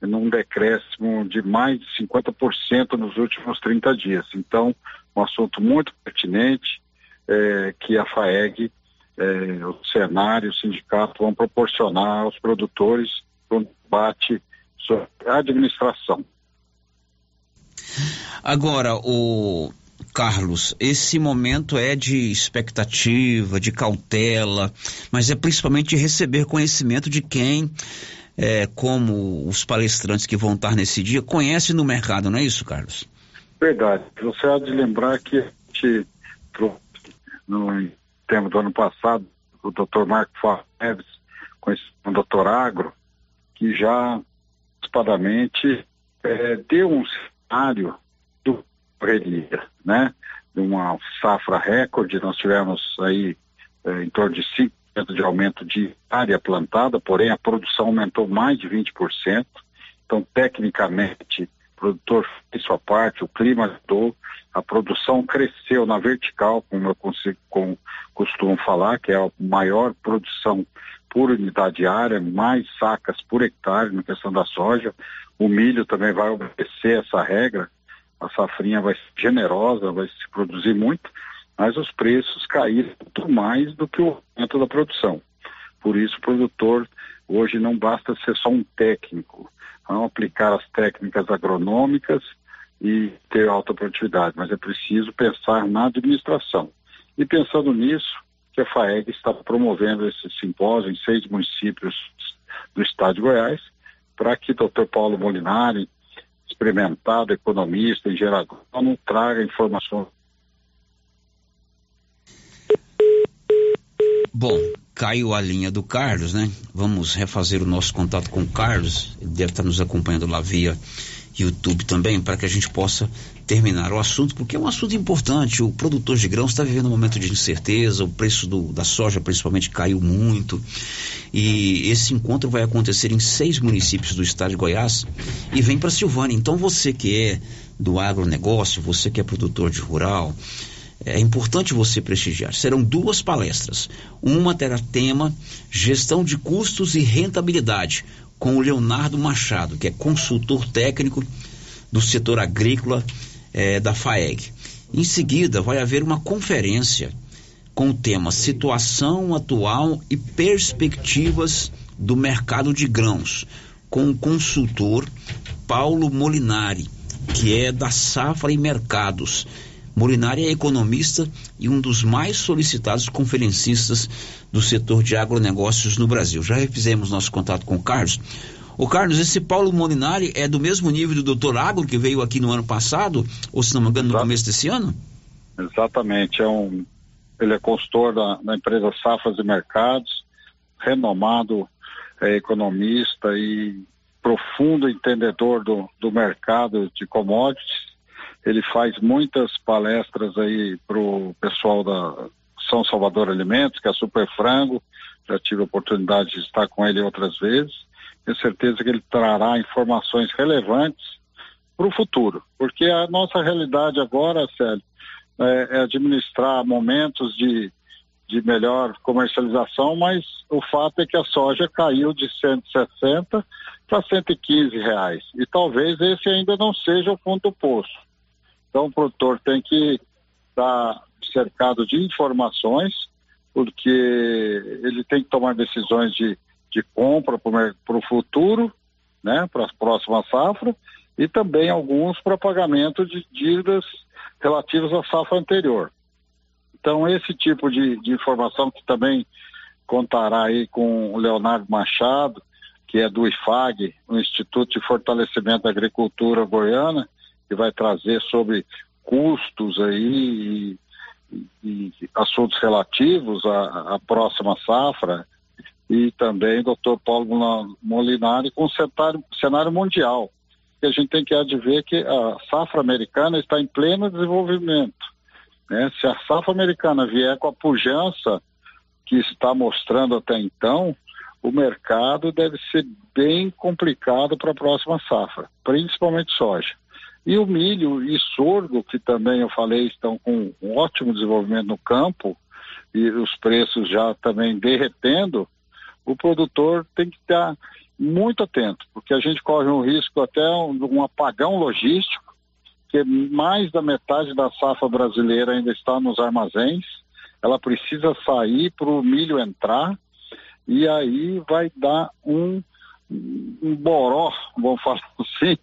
num decréscimo de mais de 50% nos últimos 30 dias. Então, um assunto muito pertinente eh, que a FAEG, eh, o cenário, o sindicato vão proporcionar aos produtores um debate sobre administração. Agora, o Carlos, esse momento é de expectativa, de cautela, mas é principalmente de receber conhecimento de quem, é, como os palestrantes que vão estar nesse dia, conhece no mercado, não é isso, Carlos? Verdade. Você há de lembrar que a gente trouxe no tema do ano passado o Dr. Marco Neves, conhecido como Dr. Agro, que já antecipadamente é, deu um cenário do correria, né? De uma safra recorde, nós tivemos aí é, em torno de 5% de aumento de área plantada, porém a produção aumentou mais de 20%. Então, tecnicamente, o produtor fez sua parte, o clima ajudou, a produção cresceu na vertical, como eu consigo, com, costumo falar, que é a maior produção por unidade área, mais sacas por hectare na questão da soja. O milho também vai obedecer essa regra, a safrinha vai ser generosa, vai se produzir muito, mas os preços caíram muito mais do que o aumento da produção. Por isso, o produtor hoje não basta ser só um técnico, não aplicar as técnicas agronômicas e ter alta produtividade, mas é preciso pensar na administração. E pensando nisso, que a FAEG está promovendo esse simpósio em seis municípios do estado de Goiás, para que o Dr. Paulo Molinari, experimentado economista, engenheiro agrônomo, traga informações. Bom, caiu a linha do Carlos, né? Vamos refazer o nosso contato com o Carlos. Ele deve estar nos acompanhando lá via YouTube também, para que a gente possa terminar o assunto, porque é um assunto importante. O produtor de grãos está vivendo um momento de incerteza, o preço do, da soja principalmente caiu muito. E esse encontro vai acontecer em seis municípios do estado de Goiás e vem para Silvânia. Então você que é do agronegócio, você que é produtor de rural, é importante você prestigiar. Serão duas palestras. Uma terá tema Gestão de Custos e Rentabilidade, com o Leonardo Machado, que é consultor técnico do setor agrícola eh, da FAEG. Em seguida, vai haver uma conferência com o tema Situação Atual e Perspectivas do Mercado de Grãos, com o consultor Paulo Molinari, que é da Safra e Mercados. Molinari é economista e um dos mais solicitados conferencistas do setor de agronegócios no Brasil. Já fizemos nosso contato com o Carlos. O Carlos, esse Paulo Molinari é do mesmo nível do Dr. Agro que veio aqui no ano passado, ou se não me engano, no começo desse ano? Exatamente, é um, ele é consultor da, da empresa Safras e Mercados, renomado é, economista e profundo entendedor do, do mercado de commodities ele faz muitas palestras aí para o pessoal da São Salvador Alimentos, que é Super Frango. Já tive a oportunidade de estar com ele outras vezes. Tenho certeza que ele trará informações relevantes para o futuro, porque a nossa realidade agora, Célio, é, é administrar momentos de, de melhor comercialização, mas o fato é que a soja caiu de 160 para 115 reais. E talvez esse ainda não seja o fundo do poço. Então, o produtor tem que estar cercado de informações, porque ele tem que tomar decisões de, de compra para o futuro, né, para a próxima safra, e também alguns para pagamento de dívidas relativas à safra anterior. Então, esse tipo de, de informação que também contará aí com o Leonardo Machado, que é do IFAG, o Instituto de Fortalecimento da Agricultura Goiana, que vai trazer sobre custos aí e, e assuntos relativos à, à, próxima safra e também doutor Paulo Molinari com o cenário, cenário mundial. Que a gente tem que adver que a safra americana está em pleno desenvolvimento. Né? Se a safra americana vier com a pujança que está mostrando até então, o mercado deve ser bem complicado para a próxima safra, principalmente soja. E o milho e sorgo, que também eu falei, estão com um ótimo desenvolvimento no campo e os preços já também derretendo, o produtor tem que estar muito atento, porque a gente corre um risco até um, um apagão logístico, que mais da metade da safra brasileira ainda está nos armazéns, ela precisa sair para o milho entrar, e aí vai dar um, um boró, vamos falar assim,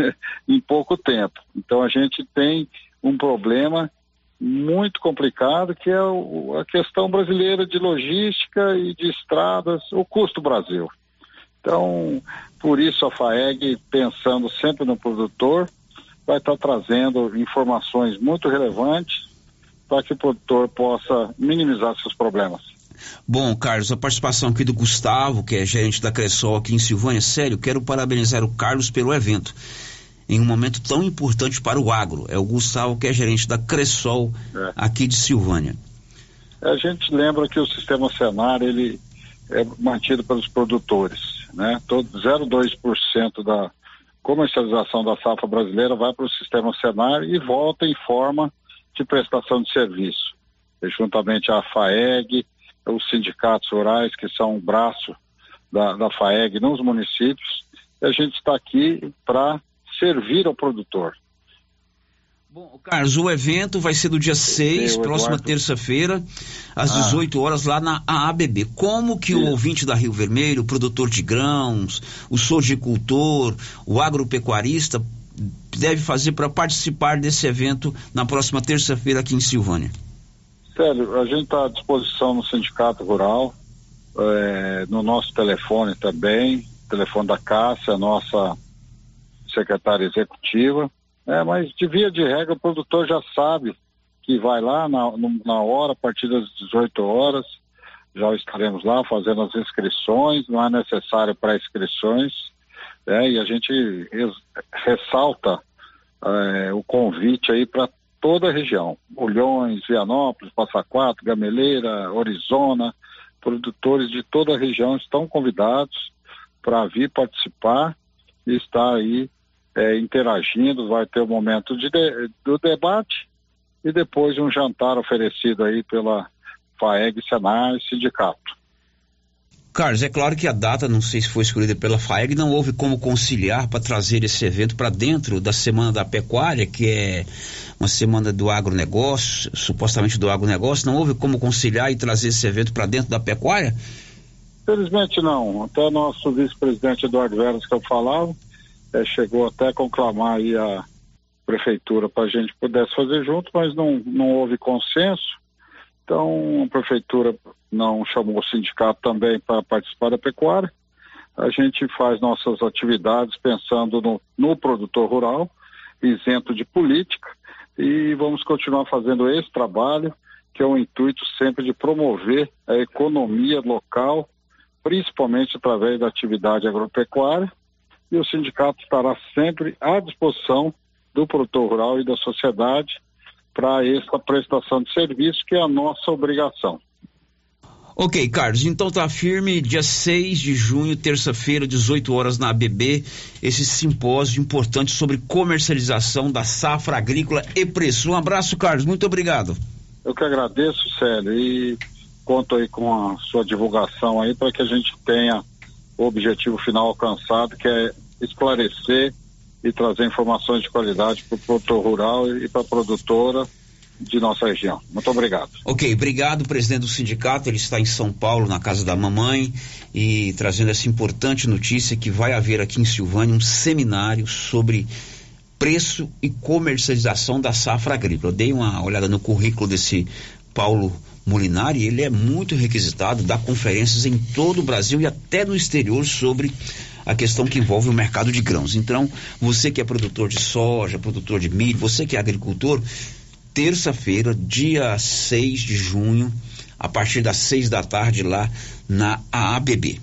em pouco tempo. Então a gente tem um problema muito complicado, que é o- a questão brasileira de logística e de estradas, o custo Brasil. Então, por isso a FAEG, pensando sempre no produtor, vai estar trazendo informações muito relevantes para que o produtor possa minimizar seus problemas. Bom, Carlos, a participação aqui do Gustavo, que é gerente da Cressol aqui em Silvânia, sério, quero parabenizar o Carlos pelo evento. Em um momento tão importante para o agro. É o Gustavo, que é gerente da Cressol É. aqui de Silvânia. A gente lembra que o sistema Senar ele é mantido pelos produtores, né? Todo 0,2% da comercialização da safra brasileira vai para o sistema Senar e volta em forma de prestação de serviço, juntamente à FAEG, os sindicatos rurais que são o braço da, da FAEG nos municípios. A gente está aqui para servir ao produtor. Carlos, o evento vai ser do dia 6, o próxima terça-feira, às Ah. 18 horas, lá na AABB. Como que o ouvinte da Rio Vermelho, o produtor de grãos, o sojicultor, o agropecuarista, deve fazer para participar desse evento na próxima terça-feira aqui em Silvânia? Sério, a gente está à disposição no Sindicato Rural, eh, no nosso telefone também, telefone da Cássia, nossa secretária executiva. É, mas de via de regra, o produtor já sabe que vai lá na, na hora, a partir das 18 horas, já estaremos lá fazendo as inscrições, não é necessário para inscrições, né? e a gente res- ressalta eh, o convite aí para toda a região, Olhões, Vianópolis, Passa Quatro, Gameleira, Orizona, produtores de toda a região estão convidados para vir participar e estar aí eh, interagindo, vai ter o momento de de- do debate e depois um jantar oferecido aí pela FAEG, Senar e Sindicato. Carlos, é claro que a data, não sei se foi escolhida pela FAEG, não houve como conciliar para trazer esse evento para dentro da Semana da Pecuária, que é uma semana do agronegócio, supostamente do agronegócio, não houve como conciliar e trazer esse evento para dentro da pecuária? Felizmente não. Até nosso vice-presidente Eduardo Veras, que eu falava, eh, chegou até a conclamar aí a prefeitura para a gente pudesse fazer junto, mas não, não houve consenso. Então a prefeitura não chamou o sindicato também para participar da pecuária. A gente faz nossas atividades pensando no, no produtor rural, isento de política, e vamos continuar fazendo esse trabalho, que é o intuito sempre de promover a economia local, principalmente através da atividade agropecuária, e o sindicato estará sempre à disposição do produtor rural e da sociedade para essa prestação de serviço, que é a nossa obrigação. Ok, Carlos, então tá firme, dia 6 de junho, terça-feira, 18 horas na ABB, esse simpósio importante sobre comercialização da safra agrícola e preço. Um abraço, Carlos, muito obrigado. Eu que agradeço, Célio, e conto aí com a sua divulgação aí para que a gente tenha o objetivo final alcançado, que é esclarecer e trazer informações de qualidade para o produtor rural e para a produtora de nossa região. Muito obrigado. Ok, obrigado, presidente do sindicato. Ele está em São Paulo, na casa da mamãe, e trazendo essa importante notícia que vai haver aqui em Silvânia um seminário sobre preço e comercialização da safra agrícola. Eu dei uma olhada no currículo desse Paulo Molinari, ele é muito requisitado, dá conferências em todo o Brasil e até no exterior sobre a questão que envolve o mercado de grãos. Então, você que é produtor de soja, produtor de milho, você que é agricultor, terça-feira, dia 6 de junho, a partir das 6 da tarde lá na AABB.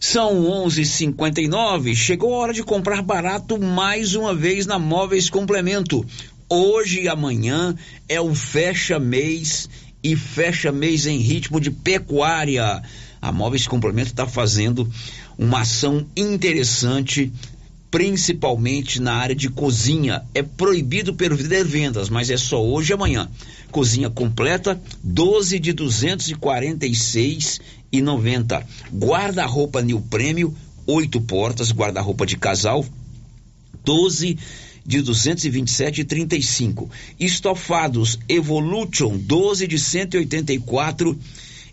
São 11:59. Chegou a hora de comprar barato mais uma vez na Móveis Complemento. Hoje e amanhã é o fecha mês e fecha mês em ritmo de pecuária. A Móveis Complemento está fazendo uma ação interessante principalmente na área de cozinha. É proibido perder vendas, mas é só hoje e amanhã. Cozinha completa, 12 de 246 e 90. Guarda-roupa New Prêmio, oito portas, guarda-roupa de casal, 12 de 227 e 35. Estofados Evolution, 12 de 184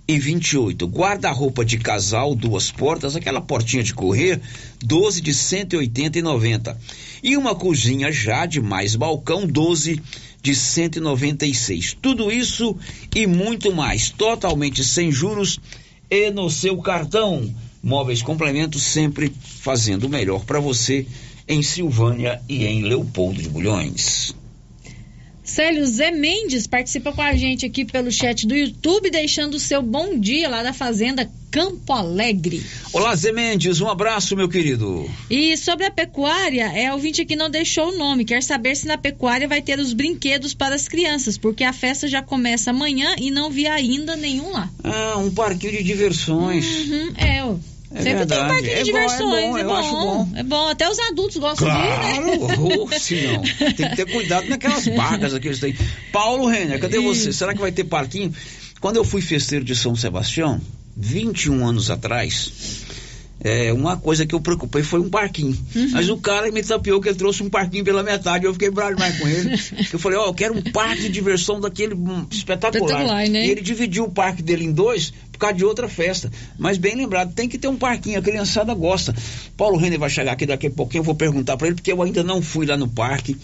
e 28. Guarda-roupa de casal, duas portas, aquela portinha de correr, 12 de 180 e 90. E uma cozinha já de mais balcão, 12 de 196. Tudo isso e muito mais, totalmente sem juros e no seu cartão. Móveis Complementos sempre fazendo o melhor para você em Silvânia e em Leopoldo de Bulhões. Célio Zé Mendes participa com a gente aqui pelo chat do YouTube, deixando o seu bom dia lá da Fazenda Campo Alegre. Olá, Zé Mendes, um abraço, meu querido. E sobre a pecuária, é ouvinte que não deixou o nome. Quer saber se na pecuária vai ter os brinquedos para as crianças, porque a festa já começa amanhã e não vi ainda nenhum lá. Ah, um parquinho de diversões. Uhum, é, ó. É Sempre verdade. tem um parquinho É de bom, é diversões, bom, é eu bom. bom. É bom, até os adultos gostam de ir, Claro, né? não. Tem que ter cuidado naquelas barcas aqui. Tem. Paulo Renner, cadê você? Será que vai ter parquinho? Quando eu fui festeiro de São Sebastião, 21 anos atrás, é, uma coisa que eu preocupei foi um parquinho. Uhum. Mas o cara me tapeou que ele trouxe um parquinho pela metade. Eu fiquei bravo demais com ele. eu falei, ó, eu quero um parque de diversão daquele hum, espetacular. Espetacular, né? E ele dividiu o parque dele em dois por causa de outra festa. Mas bem lembrado, tem que ter um parquinho, a criançada gosta. Paulo Renner vai chegar aqui daqui a pouquinho, eu vou perguntar para ele, porque eu ainda não fui lá no parque.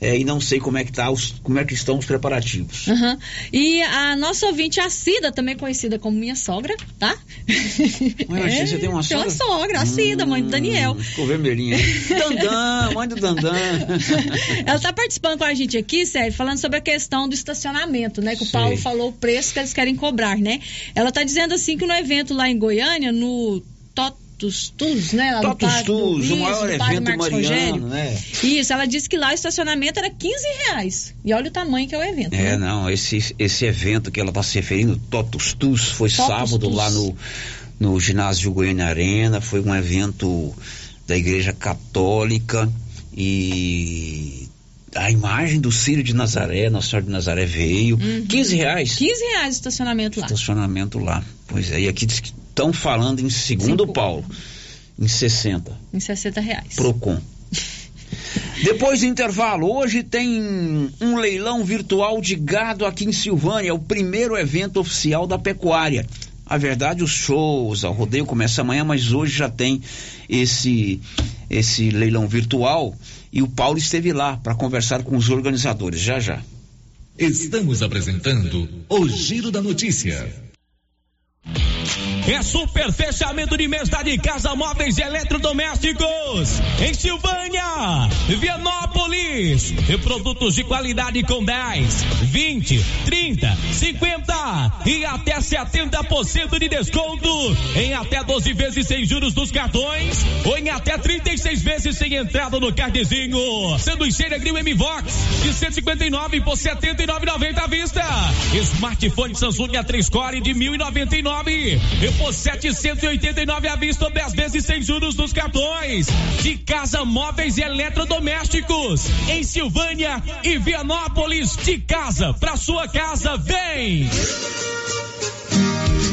É, e não sei como é que tá os, como é que estão os preparativos. Aham. E a nossa ouvinte, a Cida, também conhecida como minha sogra, tá? Ué, mas você tem uma Tem uma sogra? sogra, a Cida, mãe do Daniel. Ficou vermelhinha. Dandan, mãe do Dandan. Ela tá participando com a gente aqui, Sérgio, falando sobre a questão do estacionamento, né? Que o Sei. Paulo falou o preço que eles querem cobrar, né? Ela tá dizendo assim que no evento lá em Goiânia, no Totus Tus, né? Lá Totus Tus, o maior evento mariano, né? Isso, ela disse que lá o estacionamento era 15 reais. E olha o tamanho que é o evento. É, né? não, esse, esse evento que ela está se referindo, Totus Tus, foi Totus sábado Tus. lá no, no ginásio Goiânia Arena, foi um evento da Igreja Católica e a imagem do Círio de Nazaré, Nossa Senhora de Nazaré veio, 15 reais 15 reais o estacionamento lá. estacionamento lá. Pois é, e aqui diz que estão falando em segundo Cinco. Paulo, em 60, Em 60 reais. Procon. Depois do intervalo, hoje tem um leilão virtual de gado aqui em Silvânia, é o primeiro evento oficial da pecuária. A verdade, os shows, o rodeio começa amanhã, mas hoje já tem esse esse leilão virtual e o Paulo esteve lá para conversar com os organizadores. Já já. Estamos apresentando o Giro da Notícia. É super fechamento de mês da de casa móveis e eletrodomésticos em Silvânia, Vianópolis. E produtos de qualidade com 10, 20, 30, 50 e até 70% de desconto em até 12 vezes sem juros dos cartões ou em até 36 vezes sem entrada no cartezinho. Sanduicheira Grill M-Vox de 159 por 79,90 à vista. Smartphone Samsung A3 Core de 1099 e por 789 à vista ou 10 vezes sem juros nos cartões. De casa, móveis e eletrodomésticos em Silvânia e Vianópolis. De casa para sua casa, vem!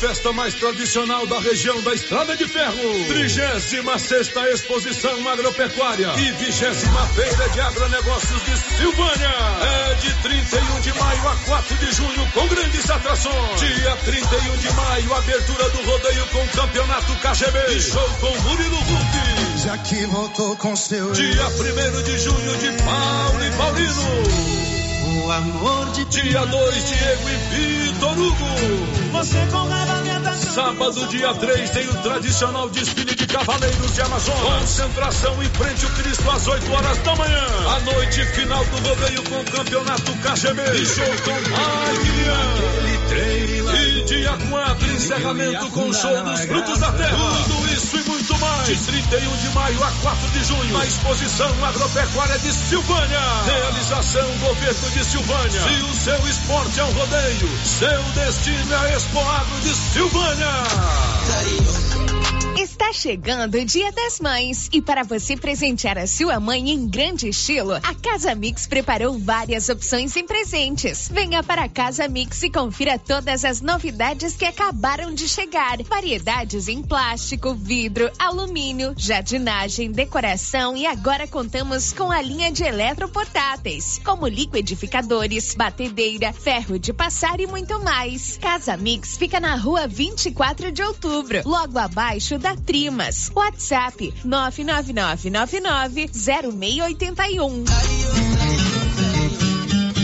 Festa mais tradicional da região da Estrada de Ferro. 36 sexta Exposição Agropecuária e 20 Feira de Agronegócios de Silvânia. É de 31 de maio a 4 de junho com grandes atrações. Dia 31 de maio, abertura do rodeio com campeonato KGB e show com Murilo Huck. Já que voltou com seu Dia 1 de junho de Paulo e Paulino. O amor de Dia 2, Diego e Vitor Hugo. Você com raiva me atacou. Sábado, dia 3, tem o tradicional desfile de Cavaleiros de Amazonas. Concentração em frente ao Cristo às 8 horas da manhã. A noite final do rodeio com o campeonato KGB. E show com Mike E dia 4, encerramento com o show dos frutos da terra. Tudo isso e. De 31 de maio a 4 de junho, na exposição agropecuária de Silvânia. Realização Governo de Silvânia. Se o seu esporte é um rodeio, seu destino é Expo Agro de Silvânia. Está chegando o Dia das Mães e para você presentear a sua mãe em grande estilo, a Casa Mix preparou várias opções em presentes. Venha para a Casa Mix e confira todas as novidades que acabaram de chegar. Variedades em plástico, vidro, alumínio, jardinagem, decoração e agora contamos com a linha de eletroportáteis, como liquidificadores, batedeira, ferro de passar e muito mais. Casa Mix fica na rua 24 de outubro, logo abaixo da Trimas. WhatsApp 999990681.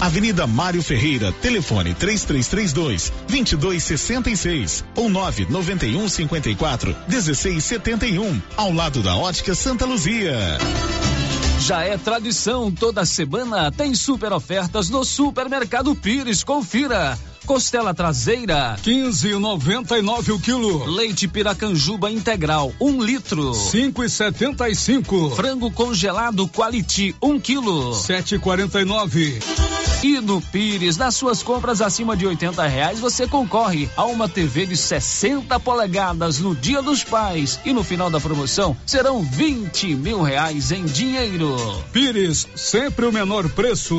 Avenida Mário Ferreira, telefone 3332 2266 ou 991 54 1671, ao lado da Ótica Santa Luzia. Já é tradição, toda semana tem super ofertas no Supermercado Pires. Confira. Costela traseira, 15,99 o quilo. Leite Piracanjuba integral, 1 um litro, 5,75. Frango congelado Quality, 1 um quilo, 7,49. E no Pires, nas suas compras acima de 80 reais, você concorre a uma TV de 60 polegadas no Dia dos Pais. E no final da promoção serão 20 mil reais em dinheiro. Pires, sempre o menor preço.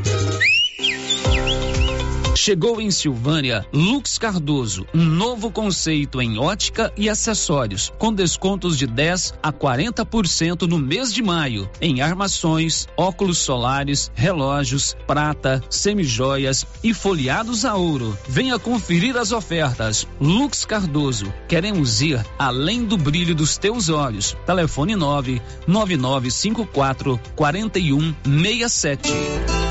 Chegou em Silvânia Lux Cardoso, um novo conceito em ótica e acessórios, com descontos de 10 a 40% no mês de maio, em armações, óculos solares, relógios, prata, semijoias e folheados a ouro. Venha conferir as ofertas. Lux Cardoso, queremos ir além do brilho dos teus olhos. Telefone 9 9954 4167.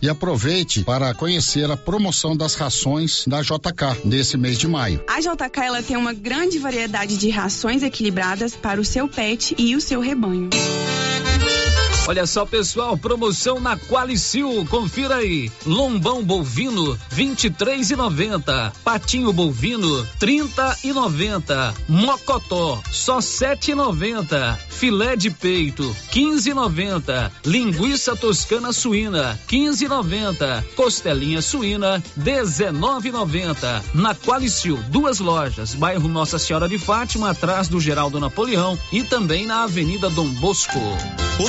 E aproveite para conhecer a promoção das rações da JK nesse mês de maio. A JK ela tem uma grande variedade de rações equilibradas para o seu pet e o seu rebanho. Olha só, pessoal, promoção na Qualicil, confira aí. Lombão bovino, 23,90. Patinho bovino, 30,90. Mocotó, só 7,90. Filé de peito, 15,90. Linguiça toscana suína, 15,90. Costelinha suína, 19,90. Na Qualicil, duas lojas, bairro Nossa Senhora de Fátima, atrás do Geraldo Napoleão e também na Avenida Dom Bosco. O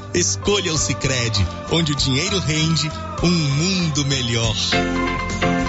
Escolha o Sicredi, onde o dinheiro rende um mundo melhor.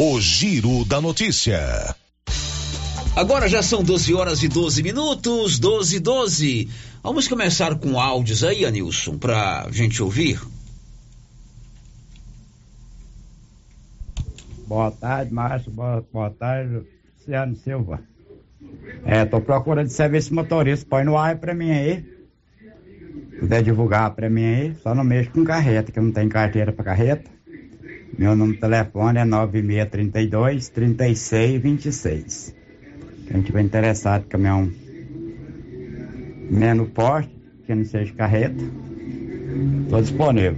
O Giro da Notícia. Agora já são 12 horas e 12 minutos, 12 e 12. Vamos começar com áudios aí, Anilson, pra gente ouvir. Boa tarde, Márcio. Boa, boa tarde, Luciano Silva. É, tô procurando serviço motorista. Põe no ar pra mim aí. Puder divulgar pra mim aí. Só não mexo com carreta, que eu não tenho carteira pra carreta. Meu número de telefone é 9632 3626. Quem tiver interessado em caminhão menos porte, que não seja carreta, estou disponível.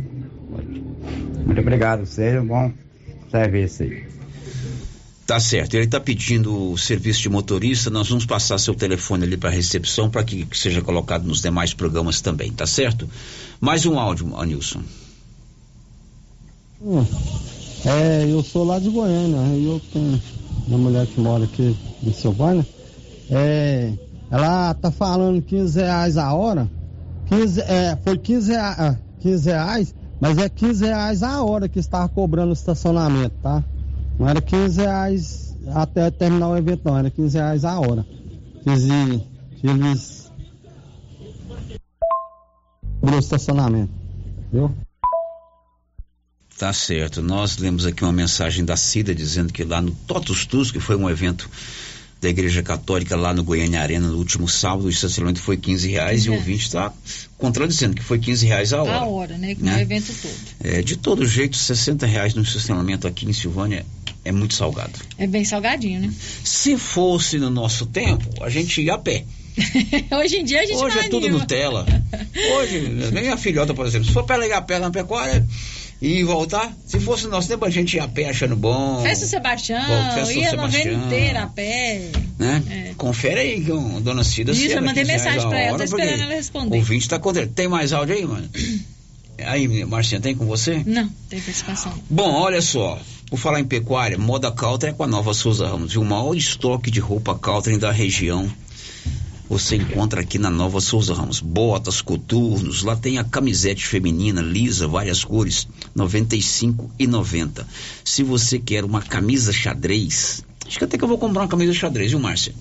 Muito obrigado, seja um bom serviço aí. Tá certo, ele está pedindo o serviço de motorista, nós vamos passar seu telefone ali para recepção para que seja colocado nos demais programas também, tá certo? Mais um áudio, Anilson. Hum, É, eu sou lá de Goiânia, e eu tenho uma mulher que mora aqui em Silvânia. É, ela tá falando 15 reais a hora. 15, é, foi 15, rea- ah, 15 reais, mas é 15 reais a hora que estava cobrando o estacionamento, tá? Não era 15 reais até terminar o evento, não, era 15 reais a hora. Que eles cobrou o estacionamento, viu? Tá certo. Nós lemos aqui uma mensagem da Cida dizendo que lá no Totus Tus, que foi um evento da Igreja Católica lá no Goiânia Arena no último sábado, o estacionamento foi 15 reais e o ouvinte está contradizendo que foi 15 reais a hora. A hora, né? Com Né? o evento todo. É, de todo jeito, 60 reais no estacionamento aqui em Silvânia é muito salgado. É bem salgadinho, né? Se fosse no nosso tempo, a gente ia a pé. Hoje em dia a gente Hoje não é tudo anima. Nutella. Hoje, minha filhota, por exemplo, se for ligar a pé na pecuária e voltar, se fosse no nosso tempo, a gente ia a pé achando bom. Festa Sebastião, Bom, Festa ia a Sebastião. novena inteira a pé. né? Confere aí, com dona Cida. Isso, eu mandei mensagem a pra ela, tô esperando ela responder. O ouvinte tá contra. Tem mais áudio aí, mano? Aí, Marcinha, tem com você? Não, tem participação. Bom, olha só. Por falar em pecuária, moda Caltrin é com a nova Souza Ramos. E o maior estoque de roupa Caltrin da região você encontra aqui na Nova Souza Ramos. Botas, coturnos, lá tem a camisete feminina lisa, várias cores, R$ 95,90. Se você quer uma camisa xadrez, acho que até que eu vou comprar uma camisa xadrez, viu, Márcia?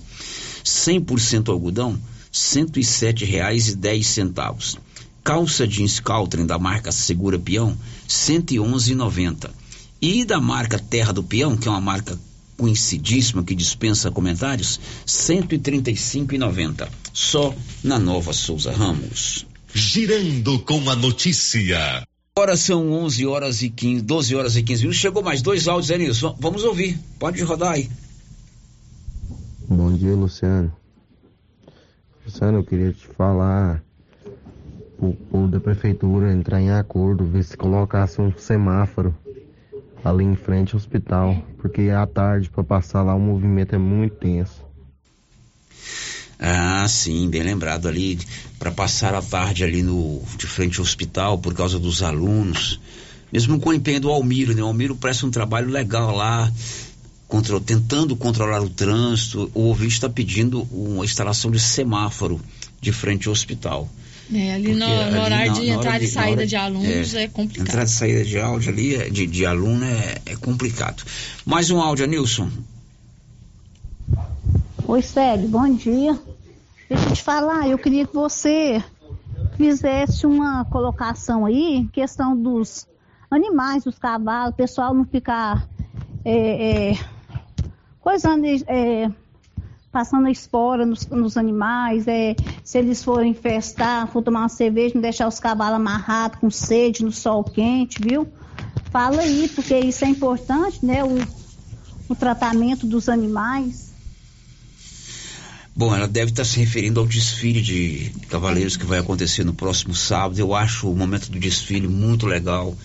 100% algodão, R$ 107,10. Calça jeans Caltrim da marca Segura Peão, R$ 111,90. E da marca Terra do Peão, que é uma marca conhecidíssima que dispensa comentários, R$ 135,90. Só na Nova Souza Ramos. Girando com a notícia. Agora são 11 horas e 15, 12 horas e 15 minutos. Chegou mais dois áudios, Enilson. Vamos ouvir. Pode rodar aí. Bom dia, Luciano. Luciano, eu queria te falar o povo da prefeitura entrar em acordo, ver se colocasse um semáforo ali em frente ao hospital, porque à tarde para passar lá o movimento é muito tenso. Ah, sim, bem lembrado ali, para passar a tarde ali no, de frente ao hospital por causa dos alunos. Mesmo com o empenho do Almiro, né? O Almiro presta um trabalho legal lá, control, tentando controlar o trânsito. O ouvinte está pedindo uma instalação de semáforo de frente ao hospital. É, ali no, Porque no ali horário na- de entrada e de- saída hora- de alunos é, complicado. Entrada e saída de áudio ali, é- de, de aluno é, é complicado. Mais um áudio, Nilson. Oi, Célio, bom dia. Deixa eu te falar, eu queria que você fizesse uma colocação aí, questão dos animais, dos cavalos, o pessoal não ficar é, é, coisando, é, passando a espora nos, nos animais, é, se eles forem festar, for tomar uma cerveja, não deixar os cavalos amarrados com sede no sol quente, viu? Fala aí, porque isso é importante, né? O, o tratamento dos animais. Bom, ela deve estar se referindo ao desfile de cavaleiros que vai acontecer no próximo sábado. Eu acho o momento do desfile muito legal.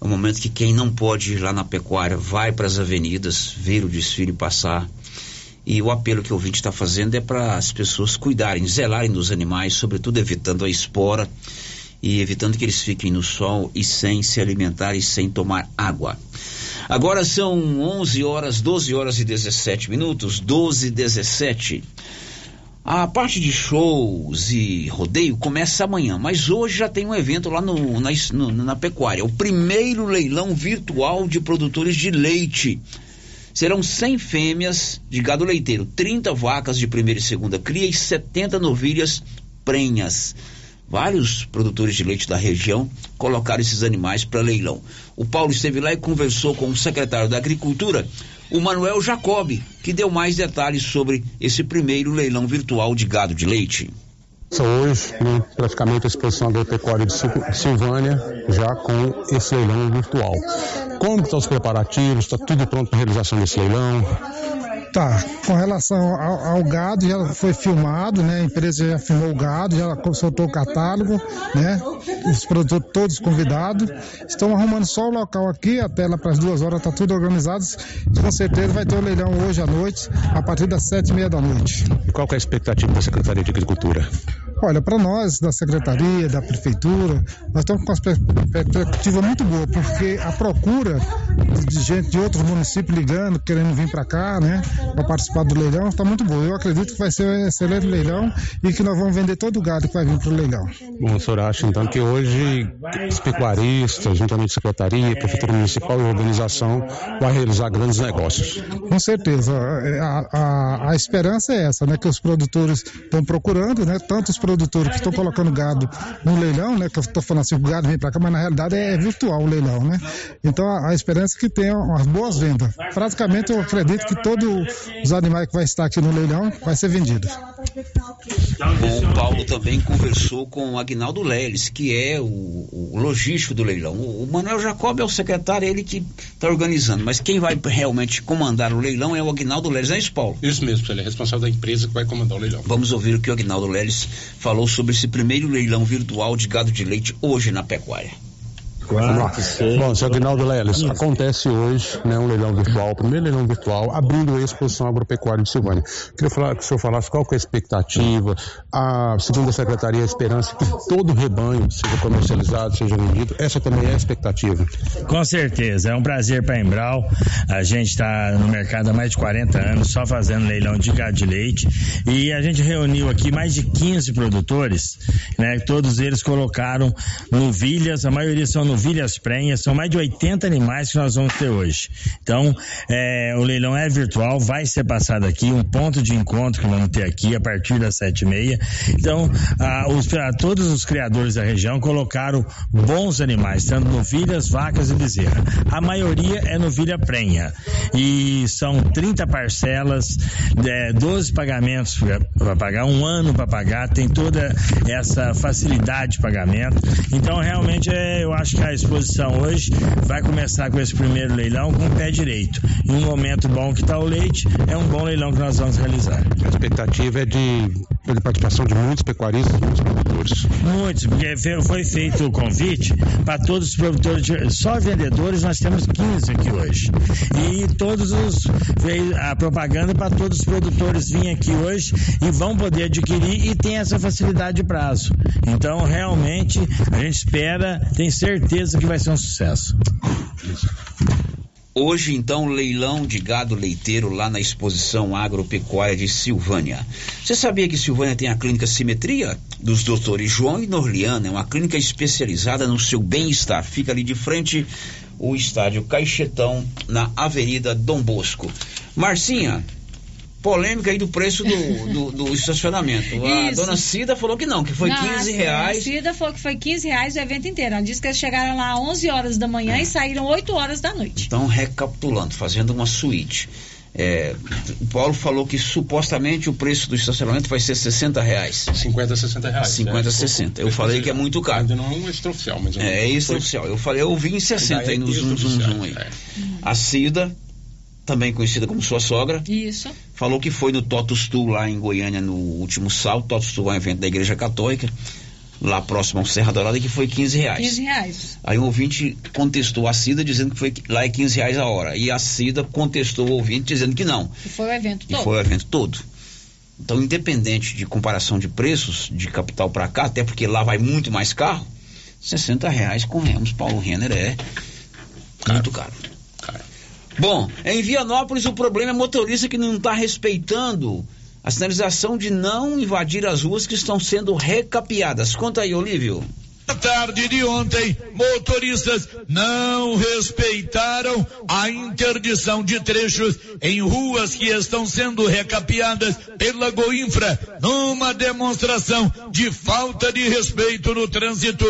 É um momento que quem não pode ir lá na pecuária vai para as avenidas ver o desfile passar. E o apelo que o ouvinte está fazendo é para as pessoas cuidarem, zelarem dos animais, sobretudo evitando a espora e evitando que eles fiquem no sol e sem se alimentar e sem tomar água. Agora são 11 horas, 12 horas e 17 minutos, 12 e 17. A parte de shows e rodeio começa amanhã, mas hoje já tem um evento lá no, na, no- na pecuária. O primeiro leilão virtual de produtores de leite. Serão 100 fêmeas de gado leiteiro, 30 vacas de primeira e segunda cria e 70 novilhas prenhas. Vários produtores de leite da região colocaram esses animais para leilão. O Paulo esteve lá e conversou com o secretário da Agricultura, o Manuel Jacobi, que deu mais detalhes sobre esse primeiro leilão virtual de gado de leite. Hoje, né, praticamente a exposição agropecuária de Sil- Silvânia, já com esse leilão virtual. Como estão os preparativos? Está tudo pronto para a realização desse leilão? Tá, com relação ao, ao gado, já foi filmado, né? A empresa já filmou o gado, já soltou o catálogo, né? Os produtores todos convidados. Estão arrumando só o local aqui, até lá para as duas horas tá tudo organizado. Com certeza vai ter o leilão hoje à noite, a partir das sete e meia da noite. E qual que é a expectativa da Secretaria de Agricultura? Olha, para nós da secretaria, da prefeitura, nós estamos com uma per- perspectiva muito boa, porque a procura de- de gente de outros municípios ligando, querendo vir para cá, né, para participar do leilão, está muito boa. Eu acredito que vai ser um excelente leilão e que nós vamos vender todo o gado que vai vir para o leilão. Bom, o senhor acha então que hoje os pecuaristas, juntamente com a Secretaria, Prefeitura Municipal e organização, vai realizar grandes negócios? Com certeza. A, a- a esperança é essa, né? Que os produtores estão procurando, né? Tanto os produtores que estão colocando gado no leilão, né? Que eu estou falando assim, o gado vem para cá, mas na realidade é virtual o leilão, né? Então a, a esperança é que tenha umas boas vendas. Praticamente eu acredito que todos os animais que vai estar aqui no leilão vai ser vendido. Bom, o Paulo também conversou com o Agnaldo Leles, que é o, o logístico do leilão. O, o Manuel Jacob é o secretário, ele que está organizando, mas quem vai realmente comandar o leilão é o Agnaldo Leles, é isso, Paulo? Isso mesmo, ele é responsável da empresa que vai comandar o leilão. Vamos ouvir o que o Agnaldo Leles falou sobre esse primeiro leilão virtual de gado de leite hoje na pecuária. Lá. Bom, seu Aguinaldo Leles, acontece hoje né, um leilão virtual, o primeiro leilão virtual, abrindo a exposição agropecuária de Silvânia. Queria falar, que o senhor falasse qual que é a expectativa, a, segundo a Secretaria, a esperança que todo rebanho seja comercializado, seja vendido. Essa também é a expectativa. Com certeza, é um prazer para a Embral. A gente está no mercado há mais de 40 anos, só fazendo leilão de gado de leite. E a gente reuniu aqui mais de 15 produtores, né? Todos eles colocaram novilhas, a maioria são novilhas prenhas, são mais de 80 animais que nós vamos ter hoje. Então, é, o leilão é virtual, vai ser passado aqui, um ponto de encontro que vamos ter aqui a partir das sete e meia. Então, a, os, a, todos os criadores da região colocaram bons animais, tanto novilhas, vacas e bezerra. A maioria é novilha prenha. E são 30 parcelas, é, 12 pagamentos para pagar, um ano para pagar, tem toda essa facilidade de pagamento. Então, realmente, é, eu acho que a exposição hoje vai começar com esse primeiro leilão com o pé direito. Em um momento bom que está o leite, é um bom leilão que nós vamos realizar. A expectativa é de, de participação de muitos pecuaristas, muitos produtores. Muitos, porque foi feito o convite para todos os produtores, só vendedores nós temos 15 aqui hoje. E todos os veio a propaganda para todos os produtores virem aqui hoje e vão poder adquirir e tem essa facilidade de prazo. Então, realmente, a gente espera, tem certeza que vai ser um sucesso. Hoje, então, leilão de gado leiteiro lá na exposição agropecuária de Silvânia. Você sabia que Silvânia tem a clínica Simetria dos doutores João e Norliana? É uma clínica especializada no seu bem-estar. Fica ali de frente o estádio Caixetão, na Avenida Dom Bosco. Marcinha, polêmica aí do preço do, do, do estacionamento. A Isso. dona Cida falou que não, que foi não, 15 reais. A Cida falou que foi 15 reais o evento inteiro. Ela disse que eles chegaram lá às 11 horas da manhã é. e saíram 8 horas da noite. Então, recapitulando, fazendo uma suíte. É, o Paulo falou que supostamente o preço do estacionamento vai ser 60 reais. 50 a 60 reais. 50 a 60. Eu falei que é muito caro. Ainda não é um extraoficial, mas é, é extraoficial. Eu falei, eu ouvi em 60 aí no zoom, zoom, zoom aí. É. A Cida também conhecida como sua sogra. Isso. Falou que foi no Totus Tu lá em Goiânia no último sábado. Totus Tu é um evento da Igreja Católica, lá próximo ao Serra Dourada, que foi 15 reais. 15 reais. Aí o ouvinte contestou a Cida dizendo que foi lá é 15 reais a hora. E a Cida contestou o ouvinte dizendo que não. E foi o evento todo. E foi o evento todo. Então, independente de comparação de preços de capital para cá, até porque lá vai muito mais carro, 60 reais com Remos Paulo Renner é muito caro. Bom, em Vianópolis o problema é motorista que não está respeitando a sinalização de não invadir as ruas que estão sendo recapeadas. Conta aí, Olívio. Na tarde de ontem, motoristas não respeitaram a interdição de trechos em ruas que estão sendo recapeadas pela Goinfra, numa demonstração de falta de respeito no trânsito.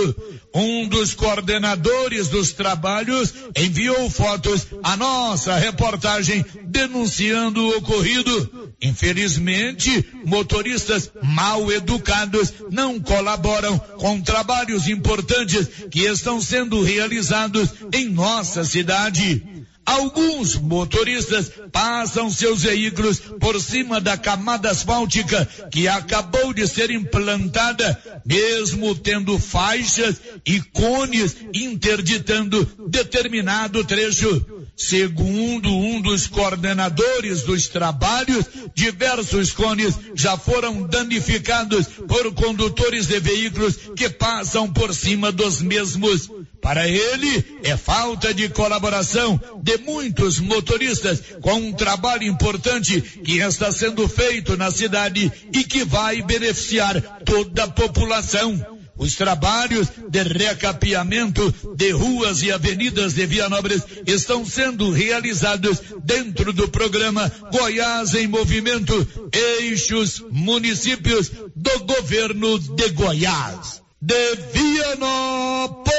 Um dos coordenadores dos trabalhos enviou fotos à nossa reportagem denunciando o ocorrido. Infelizmente, motoristas mal educados não colaboram com trabalhos importantes que estão sendo realizados em nossa cidade. Alguns motoristas passam seus veículos por cima da camada asfáltica que acabou de ser implantada, mesmo tendo faixas e cones interditando determinado trecho. Segundo um dos coordenadores dos trabalhos, diversos cones já foram danificados por condutores de veículos que passam por cima dos mesmos. Para ele, é falta de colaboração de muitos motoristas com um trabalho importante que está sendo feito na cidade e que vai beneficiar toda a população. Os trabalhos de recapeamento de ruas e avenidas de Vianópolis estão sendo realizados dentro do programa Goiás em Movimento, eixos municípios do governo de Goiás de Vianópolis,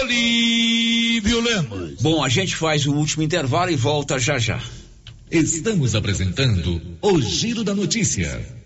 Olívio Lemos. Bom, a gente faz o último intervalo e volta já já. Estamos apresentando o Giro da Notícia.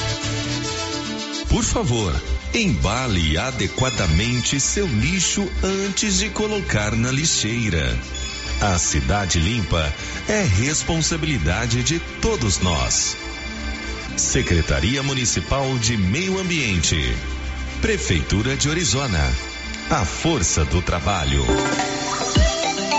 Por favor, embale adequadamente seu lixo antes de colocar na lixeira. A cidade limpa é responsabilidade de todos nós. Secretaria Municipal de Meio Ambiente. Prefeitura de Orizona. A força do trabalho.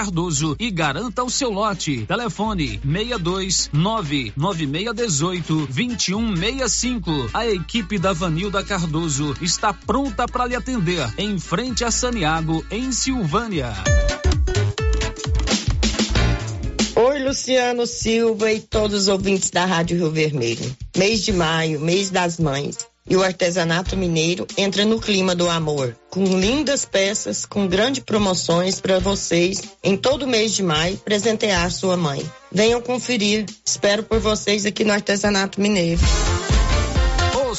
Cardoso e garanta o seu lote. Telefone 62 99618 2165. A equipe da Vanilda Cardoso está pronta para lhe atender em frente a Saniago, em Silvânia. Oi, Luciano Silva e todos os ouvintes da Rádio Rio Vermelho. Mês de maio, mês das mães e o artesanato mineiro entra no clima do amor, com lindas peças, com grandes promoções para vocês em todo mês de maio presentear sua mãe. Venham conferir. Espero por vocês aqui no Artesanato Mineiro.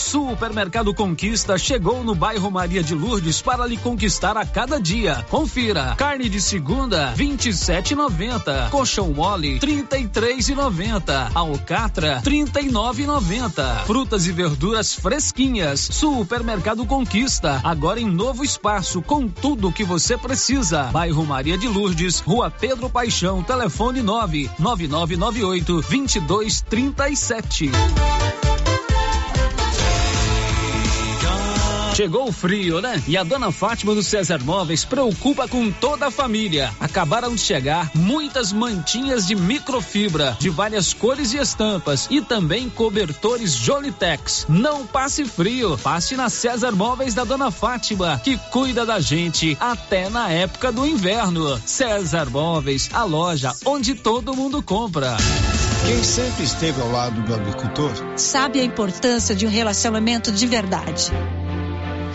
Supermercado Conquista chegou no bairro Maria de Lourdes para lhe conquistar a cada dia. Confira: carne de segunda 27,90, colchão mole 33,90, alcatra 39,90, frutas e verduras fresquinhas. Supermercado Conquista agora em novo espaço com tudo o que você precisa. Bairro Maria de Lourdes, Rua Pedro Paixão, telefone 99998 2237. Chegou o frio, né? E a dona Fátima do César Móveis preocupa com toda a família. Acabaram de chegar muitas mantinhas de microfibra de várias cores e estampas e também cobertores Jolitex. Não passe frio, passe na César Móveis da dona Fátima, que cuida da gente até na época do inverno. César Móveis, a loja onde todo mundo compra. Quem sempre esteve ao lado do agricultor sabe a importância de um relacionamento de verdade.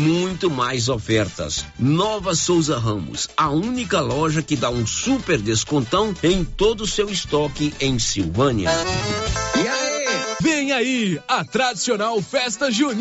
muito mais ofertas. Nova Souza Ramos, a única loja que dá um super descontão em todo o seu estoque em Silvânia. E aí? Vem aí a tradicional festa junina